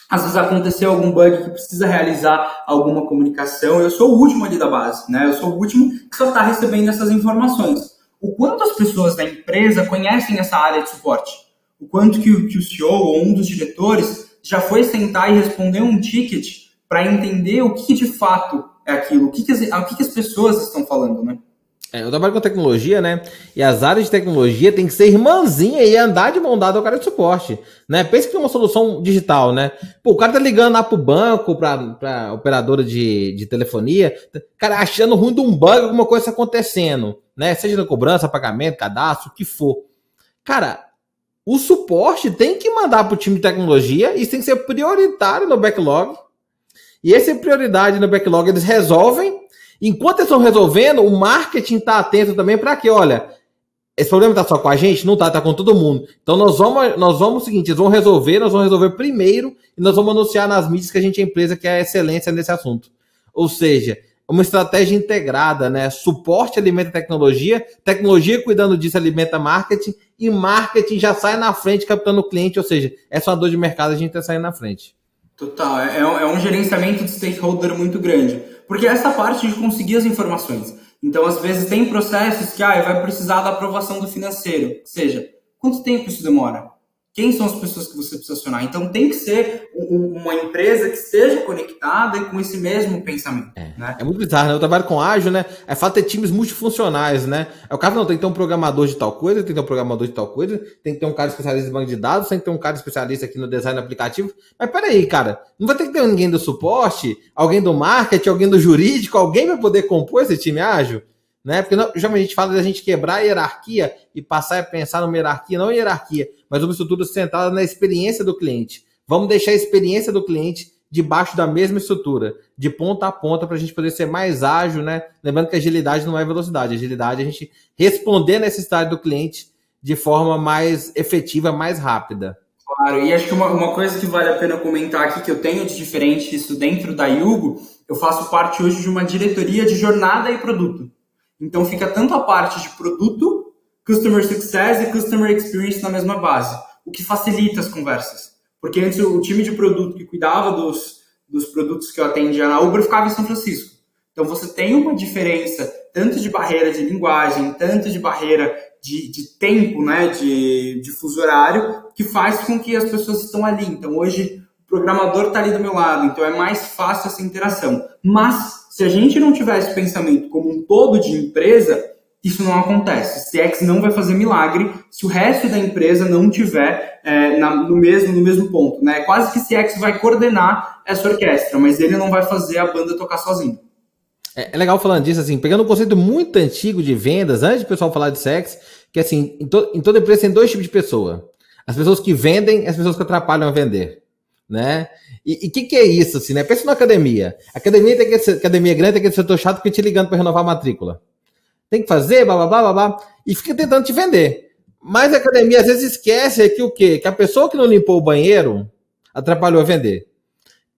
S2: às vezes aconteceu algum bug que precisa realizar alguma comunicação, eu sou o último ali da base, né? Eu sou o último que só está recebendo essas informações. O quanto as pessoas da empresa conhecem essa área de suporte? O quanto que o, que o CEO ou um dos diretores já foi sentar e responder um ticket para entender o que de fato é aquilo, o que, que, as, o que, que as pessoas estão falando, né?
S1: É, eu trabalho com tecnologia, né? E as áreas de tecnologia tem que ser irmãzinha e andar de mão dada ao cara de suporte, né? Pensa que tem uma solução digital, né? Pô, o cara tá ligando lá pro banco, pra, pra operadora de, de telefonia, cara, achando ruim de um bug, alguma coisa acontecendo, né? Seja na cobrança, pagamento, cadastro, o que for. Cara, o suporte tem que mandar pro time de tecnologia, isso tem que ser prioritário no backlog. E essa prioridade no backlog eles resolvem Enquanto eles estão resolvendo, o marketing está atento também para que, olha, esse problema está só com a gente? Não está, está com todo mundo. Então nós vamos, nós vamos o seguinte, eles vão resolver, nós vamos resolver primeiro e nós vamos anunciar nas mídias que a gente é empresa que é excelência nesse assunto. Ou seja, uma estratégia integrada, né? Suporte alimenta tecnologia, tecnologia cuidando disso alimenta marketing e marketing já sai na frente captando o cliente, ou seja, essa é uma dor de mercado, a gente está saindo na frente.
S2: Total, é, é um gerenciamento de stakeholder muito grande. Porque essa parte de conseguir as informações. Então, às vezes, tem processos que ah, vai precisar da aprovação do financeiro. Ou seja, quanto tempo isso demora? Quem são as pessoas que você precisa acionar? Então tem que ser uma empresa que esteja conectada e com esse mesmo pensamento.
S1: É, né? é muito bizarro, né? Eu trabalho com ágil, né? É fato ter times multifuncionais, né? É o cara não tem que ter um programador de tal coisa, tem que ter um programador de tal coisa, tem que ter um cara especialista em banco de dados, tem que ter um cara especialista aqui no design aplicativo. Mas peraí, cara, não vai ter que ter ninguém do suporte, alguém do marketing, alguém do jurídico, alguém vai poder compor esse time ágil? né? Porque não, já a gente fala da gente quebrar a hierarquia e passar a pensar numa hierarquia, não hierarquia, mas uma estrutura centrada na experiência do cliente. Vamos deixar a experiência do cliente debaixo da mesma estrutura, de ponta a ponta, para a gente poder ser mais ágil, né? Lembrando que agilidade não é velocidade, agilidade é a gente responder a necessidade do cliente de forma mais efetiva, mais rápida.
S2: Claro, e acho que uma, uma coisa que vale a pena comentar aqui, que eu tenho de diferente isso dentro da Yugo, eu faço parte hoje de uma diretoria de jornada e produto. Então fica tanto a parte de produto, customer success e customer experience na mesma base, o que facilita as conversas. Porque antes o time de produto que cuidava dos, dos produtos que eu atendia na Uber ficava em São Francisco. Então você tem uma diferença tanto de barreira de linguagem, tanto de barreira de, de tempo, né, de, de fuso horário, que faz com que as pessoas estão ali. Então hoje o programador está ali do meu lado, então é mais fácil essa interação. Mas se a gente não tiver esse pensamento como um todo de empresa, isso não acontece. CX não vai fazer milagre se o resto da empresa não tiver é, na, no, mesmo, no mesmo ponto. Né? Quase que CX vai coordenar essa orquestra, mas ele não vai fazer a banda tocar sozinho.
S1: É, é legal falando disso, assim, pegando um conceito muito antigo de vendas, antes do pessoal falar de CX, que assim, em, to, em toda empresa tem dois tipos de pessoa. As pessoas que vendem e as pessoas que atrapalham a vender né? E o que, que é isso, assim, né? Pensa na academia. Academia tem que academia grande tem que ser setor chato que te ligando para renovar a matrícula. Tem que fazer, blá, blá, blá, blá, e fica tentando te vender. Mas a academia às vezes esquece que o quê? Que a pessoa que não limpou o banheiro atrapalhou a vender.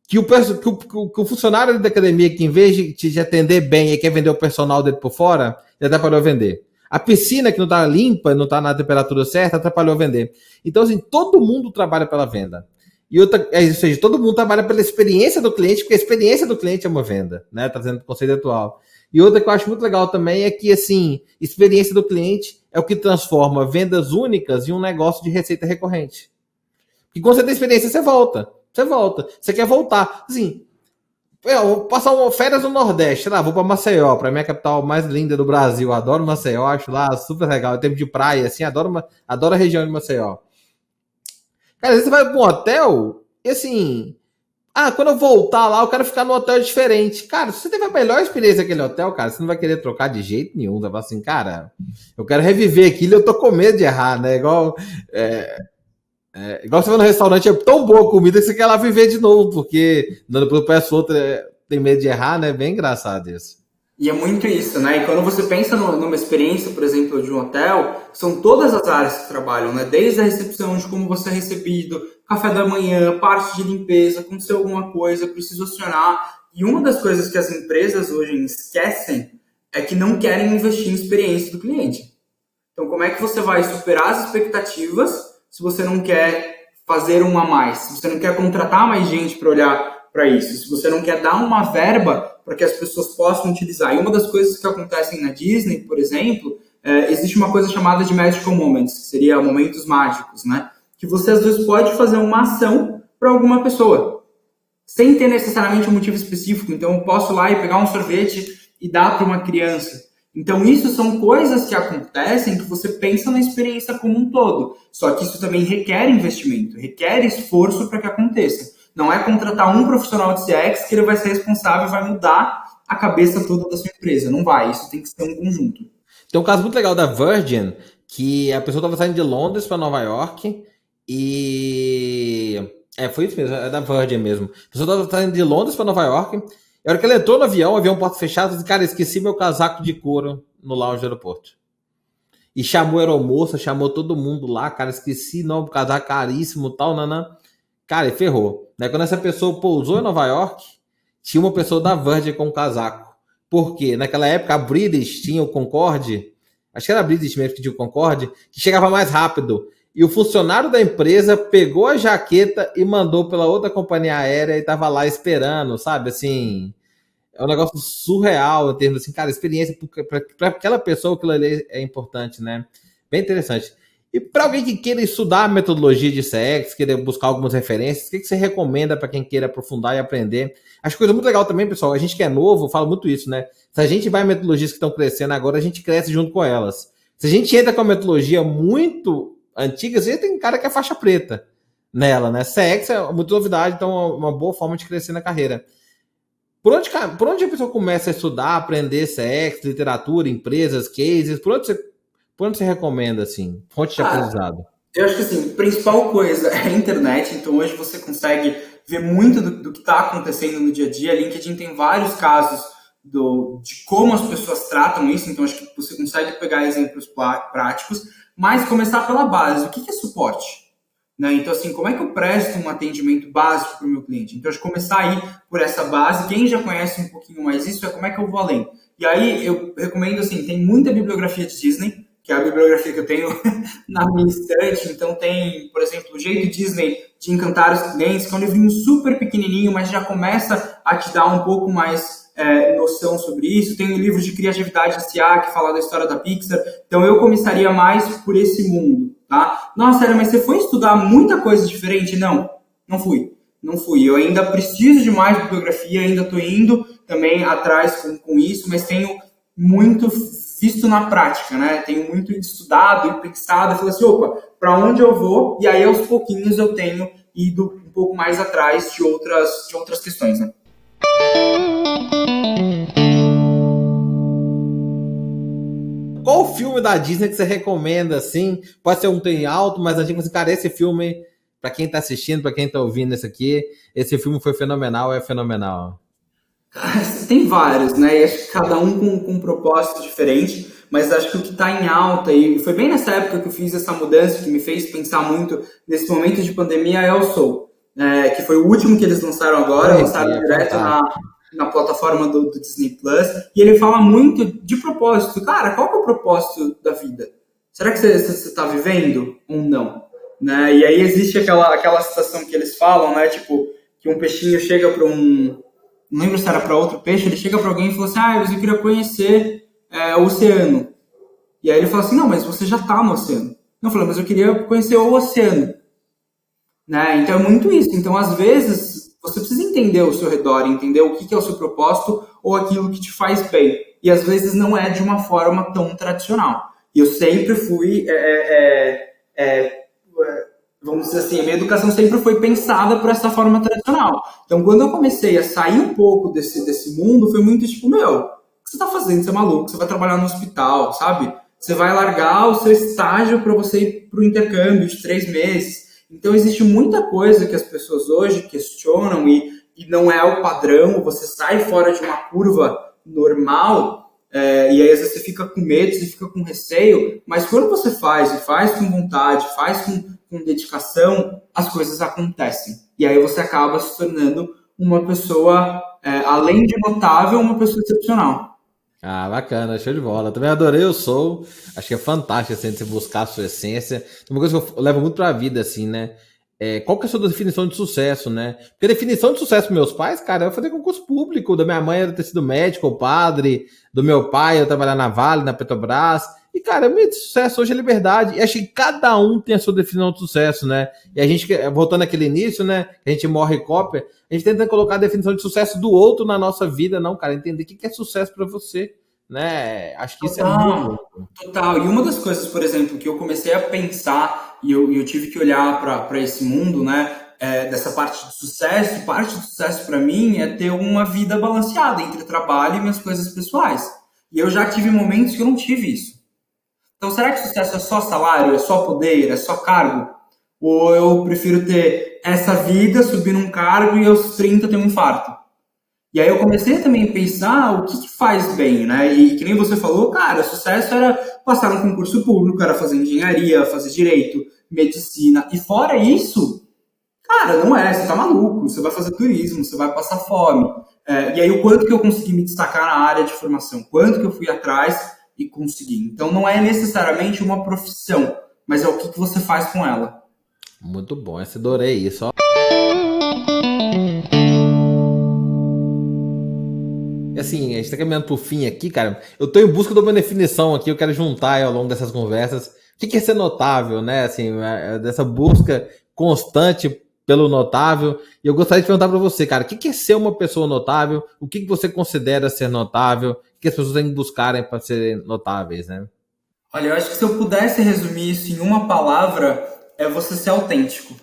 S1: Que o, que o, que o funcionário da academia, que em vez de te atender bem e quer vender o personal dele por fora, ele atrapalhou a vender. A piscina que não está limpa, não está na temperatura certa, atrapalhou a vender. Então, assim, todo mundo trabalha pela venda. E outra, é, ou seja, todo mundo trabalha pela experiência do cliente, porque a experiência do cliente é uma venda, né? Trazendo o conceito atual. E outra que eu acho muito legal também é que, assim, experiência do cliente é o que transforma vendas únicas em um negócio de receita recorrente. E quando você tem experiência, você volta. Você volta. Você quer voltar. Assim, eu vou passar uma férias no Nordeste, sei lá, vou para Maceió, para minha capital mais linda do Brasil. Adoro Maceió, acho lá super legal. Em tempo de praia, assim, adoro, adoro a região de Maceió. Cara, às vezes você vai para um hotel e assim. Ah, quando eu voltar lá, eu quero ficar no hotel diferente. Cara, se você teve a melhor experiência naquele hotel, cara, você não vai querer trocar de jeito nenhum. Você vai falar assim, cara, eu quero reviver aquilo eu tô com medo de errar, né? Igual. É, é, igual você vai no restaurante, é tão boa a comida que você quer lá viver de novo, porque dando pro peço outro é, tem medo de errar, né? Bem engraçado isso.
S2: E é muito isso, né? E quando você pensa numa experiência, por exemplo, de um hotel, são todas as áreas que trabalham, né? Desde a recepção, de como você é recebido, café da manhã, parte de limpeza, aconteceu alguma coisa, preciso acionar. E uma das coisas que as empresas hoje esquecem é que não querem investir em experiência do cliente. Então, como é que você vai superar as expectativas se você não quer fazer um a mais? Se você não quer contratar mais gente para olhar para isso? Se você não quer dar uma verba para que as pessoas possam utilizar. E uma das coisas que acontecem na Disney, por exemplo, é, existe uma coisa chamada de magical moments, que seria momentos mágicos, né? Que você às vezes pode fazer uma ação para alguma pessoa, sem ter necessariamente um motivo específico. Então, eu posso ir lá e pegar um sorvete e dar para uma criança. Então, isso são coisas que acontecem que você pensa na experiência como um todo. Só que isso também requer investimento, requer esforço para que aconteça. Não é contratar um profissional de CX que ele vai ser responsável e vai mudar a cabeça toda da sua empresa. Não vai. Isso tem que ser um conjunto.
S1: Tem um caso muito legal da Virgin, que a pessoa estava saindo de Londres para Nova York e. É, foi isso mesmo, é da Virgin mesmo. A pessoa estava saindo de Londres para Nova York. E a hora que ela entrou no avião, o avião porta fechada, disse, cara, esqueci meu casaco de couro no lounge do aeroporto. E chamou a aeromoça, chamou todo mundo lá, cara, esqueci, não, casaco caríssimo tal, nanã. Cara, ferrou. Né? Quando essa pessoa pousou em Nova York, tinha uma pessoa da Virgin com um casaco. Por quê? Naquela época a British tinha o Concorde, acho que era a British mesmo que tinha o Concorde, que chegava mais rápido. E o funcionário da empresa pegou a jaqueta e mandou pela outra companhia aérea e tava lá esperando, sabe? Assim, é um negócio surreal em termos assim, cara, experiência para aquela pessoa ali é importante, né? Bem interessante. E para alguém que queira estudar a metodologia de CX, queira buscar algumas referências, o que, que você recomenda para quem queira aprofundar e aprender? Acho coisa muito legal também, pessoal. A gente que é novo, fala muito isso, né? Se a gente vai em metodologias que estão crescendo agora, a gente cresce junto com elas. Se a gente entra com uma metodologia muito antiga, você tem cara que é faixa preta nela, né? CX é muita novidade, então é uma boa forma de crescer na carreira. Por onde, por onde a pessoa começa a estudar, aprender CX, literatura, empresas, cases? Por onde você por onde você recomenda, assim? Fonte de ah, aprendizado.
S2: Eu acho que, assim, a principal coisa é a internet. Então, hoje você consegue ver muito do, do que está acontecendo no dia a dia. A LinkedIn tem vários casos do, de como as pessoas tratam isso. Então, acho que você consegue pegar exemplos práticos. Mas começar pela base. O que, que é suporte? Né? Então, assim, como é que eu presto um atendimento básico para o meu cliente? Então, acho que começar aí por essa base. Quem já conhece um pouquinho mais isso é como é que eu vou além. E aí, eu recomendo, assim, tem muita bibliografia de Disney que é a bibliografia que eu tenho na minha estante. Então tem, por exemplo, o jeito Disney de encantar os clientes, que é um livrinho super pequenininho, mas já começa a te dar um pouco mais é, noção sobre isso. Tem o um livro de criatividade SA, que fala da história da Pixar. Então eu começaria mais por esse mundo, tá? Nossa, sério, mas você foi estudar muita coisa diferente? Não, não fui. Não fui. Eu ainda preciso de mais bibliografia, ainda estou indo também atrás com, com isso, mas tenho muito visto na prática, né? Tenho muito estudado e pensado, e assim, opa, para onde eu vou? E aí aos pouquinhos eu tenho ido um pouco mais atrás de outras, de outras questões, né?
S1: Qual filme da Disney que você recomenda, assim? Pode ser um tem alto, mas a gente assim, cara, esse filme, para quem tá assistindo, para quem tá ouvindo isso aqui, esse filme foi fenomenal, é fenomenal.
S2: Tem vários, né? E acho que cada um com, com um propósito diferente, mas acho que o que está em alta, e foi bem nessa época que eu fiz essa mudança, que me fez pensar muito nesse momento de pandemia, é o Soul, é, que foi o último que eles lançaram agora, é, lançaram é, direto na, na plataforma do, do, Disney Plus, e ele fala muito de propósito. Cara, qual é o propósito da vida? Será que você está vivendo ou não? Né? E aí existe aquela, aquela situação que eles falam, né? Tipo, que um peixinho chega para um não lembro se era para outro peixe, ele chega para alguém e fala assim, ah, eu queria conhecer é, o oceano. E aí ele fala assim, não, mas você já está no oceano. Não, falou, mas eu queria conhecer o oceano. Né? Então é muito isso. Então, às vezes, você precisa entender o seu redor, entender o que é o seu propósito ou aquilo que te faz bem. E às vezes não é de uma forma tão tradicional. E eu sempre fui é, é, é, é vamos dizer assim, a minha educação sempre foi pensada por essa forma tradicional. Então, quando eu comecei a sair um pouco desse, desse mundo, foi muito tipo, meu, o que você tá fazendo? Você é maluco? Você vai trabalhar no hospital, sabe? Você vai largar o seu estágio para você ir para o intercâmbio de três meses. Então, existe muita coisa que as pessoas hoje questionam e, e não é o padrão, você sai fora de uma curva normal, é, e aí às vezes você fica com medo, você fica com receio, mas quando você faz, e faz com vontade, faz com, com dedicação, as coisas acontecem. E aí você acaba se tornando uma pessoa, é, além de notável, uma pessoa excepcional.
S1: Ah, bacana, show de bola. Também adorei o Soul. Acho que é fantástico assim, você buscar a sua essência. Uma coisa que eu levo muito pra vida, assim, né? É, qual que é a sua definição de sucesso, né? Porque a definição de sucesso dos meus pais, cara, eu fazer concurso público. Da minha mãe era ter sido médico ou padre. Do meu pai eu trabalhar na Vale, na Petrobras. E, cara, o meu sucesso hoje é liberdade. E acho que cada um tem a sua definição de sucesso, né? E a gente, voltando àquele início, né? A gente morre cópia. A gente tenta colocar a definição de sucesso do outro na nossa vida, não, cara. Entender o que é sucesso para você, né? Acho que isso
S2: total,
S1: é muito.
S2: Total. E uma das coisas, por exemplo, que eu comecei a pensar e eu, eu tive que olhar para esse mundo, né? É, dessa parte de sucesso, parte do sucesso para mim é ter uma vida balanceada entre trabalho e minhas coisas pessoais. E eu já tive momentos que eu não tive isso. Então, será que sucesso é só salário, é só poder, é só cargo? Ou eu prefiro ter essa vida, subir num cargo e aos 30 ter um infarto? E aí eu comecei também a pensar o que, que, faz bem, né? E que nem você falou, cara, sucesso era passar no concurso público, era fazer engenharia, fazer direito, medicina. E fora isso, cara, não é, você tá maluco, você vai fazer turismo, você vai passar fome. É, e aí o quanto que eu consegui me destacar na área de formação, quanto que eu fui atrás e conseguir. Então não é necessariamente uma profissão, mas é o que, que você faz com ela.
S1: Muito bom, essa adorei isso. Assim, a gente tá caminhando pro fim aqui, cara. Eu tô em busca de uma definição aqui, eu quero juntar ao longo dessas conversas. O que é ser notável, né? Assim, é, é dessa busca constante pelo notável. E eu gostaria de perguntar para você, cara, o que é ser uma pessoa notável? O que você considera ser notável? Que as pessoas têm que buscarem para serem notáveis, né?
S2: Olha, eu acho que se eu pudesse resumir isso em uma palavra, é você ser autêntico,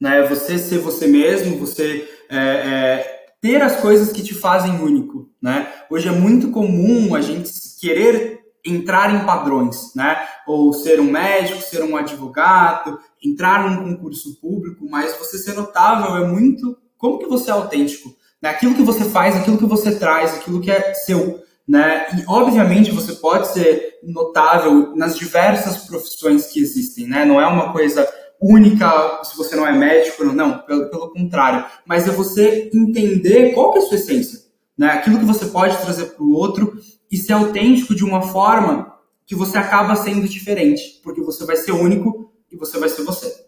S2: né? É você ser você mesmo, você é, é, ter as coisas que te fazem único, né? Hoje é muito comum a gente querer entrar em padrões, né? Ou ser um médico, ser um advogado, entrar num concurso público, mas você ser notável é muito como que você é autêntico, né? Aquilo que você faz, aquilo que você traz, aquilo que é seu né? E obviamente você pode ser notável nas diversas profissões que existem, né? Não é uma coisa única se você não é médico, não, pelo, pelo contrário. Mas é você entender qual que é a sua essência, né? Aquilo que você pode trazer para o outro e ser autêntico de uma forma que você acaba sendo diferente, porque você vai ser único e você vai ser você.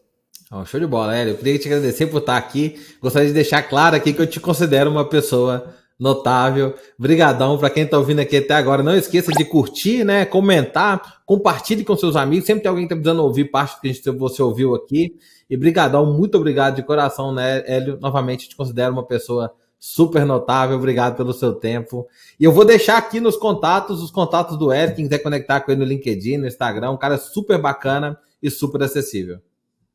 S1: Oh, show de bola, Hélio. Eu queria te agradecer por estar aqui. Gostaria de deixar claro aqui que eu te considero uma pessoa notável. Brigadão para quem está ouvindo aqui até agora. Não esqueça de curtir, né? Comentar, compartilhe com seus amigos. Sempre tem alguém que está precisando ouvir parte do que gente, você ouviu aqui. E brigadão, muito obrigado de coração, né, Hélio? Novamente te considero uma pessoa super notável. Obrigado pelo seu tempo. E eu vou deixar aqui nos contatos, os contatos do Hélio, quem quiser conectar com ele no LinkedIn, no Instagram, um cara super bacana e super acessível.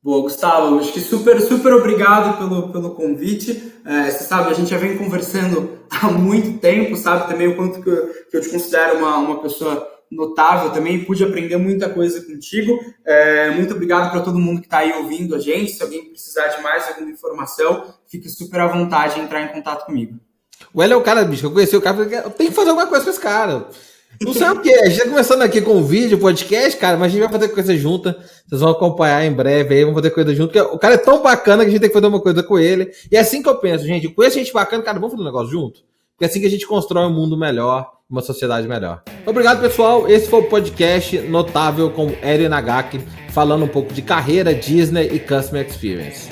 S2: Boa, Gustavo, acho que super, super obrigado pelo, pelo convite. É, você sabe, a gente já vem conversando há muito tempo, sabe também o quanto que eu, que eu te considero uma, uma pessoa notável também, pude aprender muita coisa contigo. É, muito obrigado para todo mundo que está aí ouvindo a gente. Se alguém precisar de mais alguma informação, fique super à vontade em entrar em contato comigo.
S1: O Hélio é o cara, bicho, eu conheci o cara, tenho que fazer alguma coisa com esse cara. Não sei o que. A gente tá começando aqui com vídeo, podcast, cara, mas a gente vai fazer coisa junta. Vocês vão acompanhar em breve aí, vamos fazer coisa junto. Porque o cara é tão bacana que a gente tem que fazer uma coisa com ele. E é assim que eu penso, gente. Com esse gente bacana, cara, vamos fazer um negócio junto? Porque é assim que a gente constrói um mundo melhor, uma sociedade melhor. Obrigado, pessoal. Esse foi o podcast notável com Eren Nagaki, falando um pouco de carreira, Disney e Customer Experience.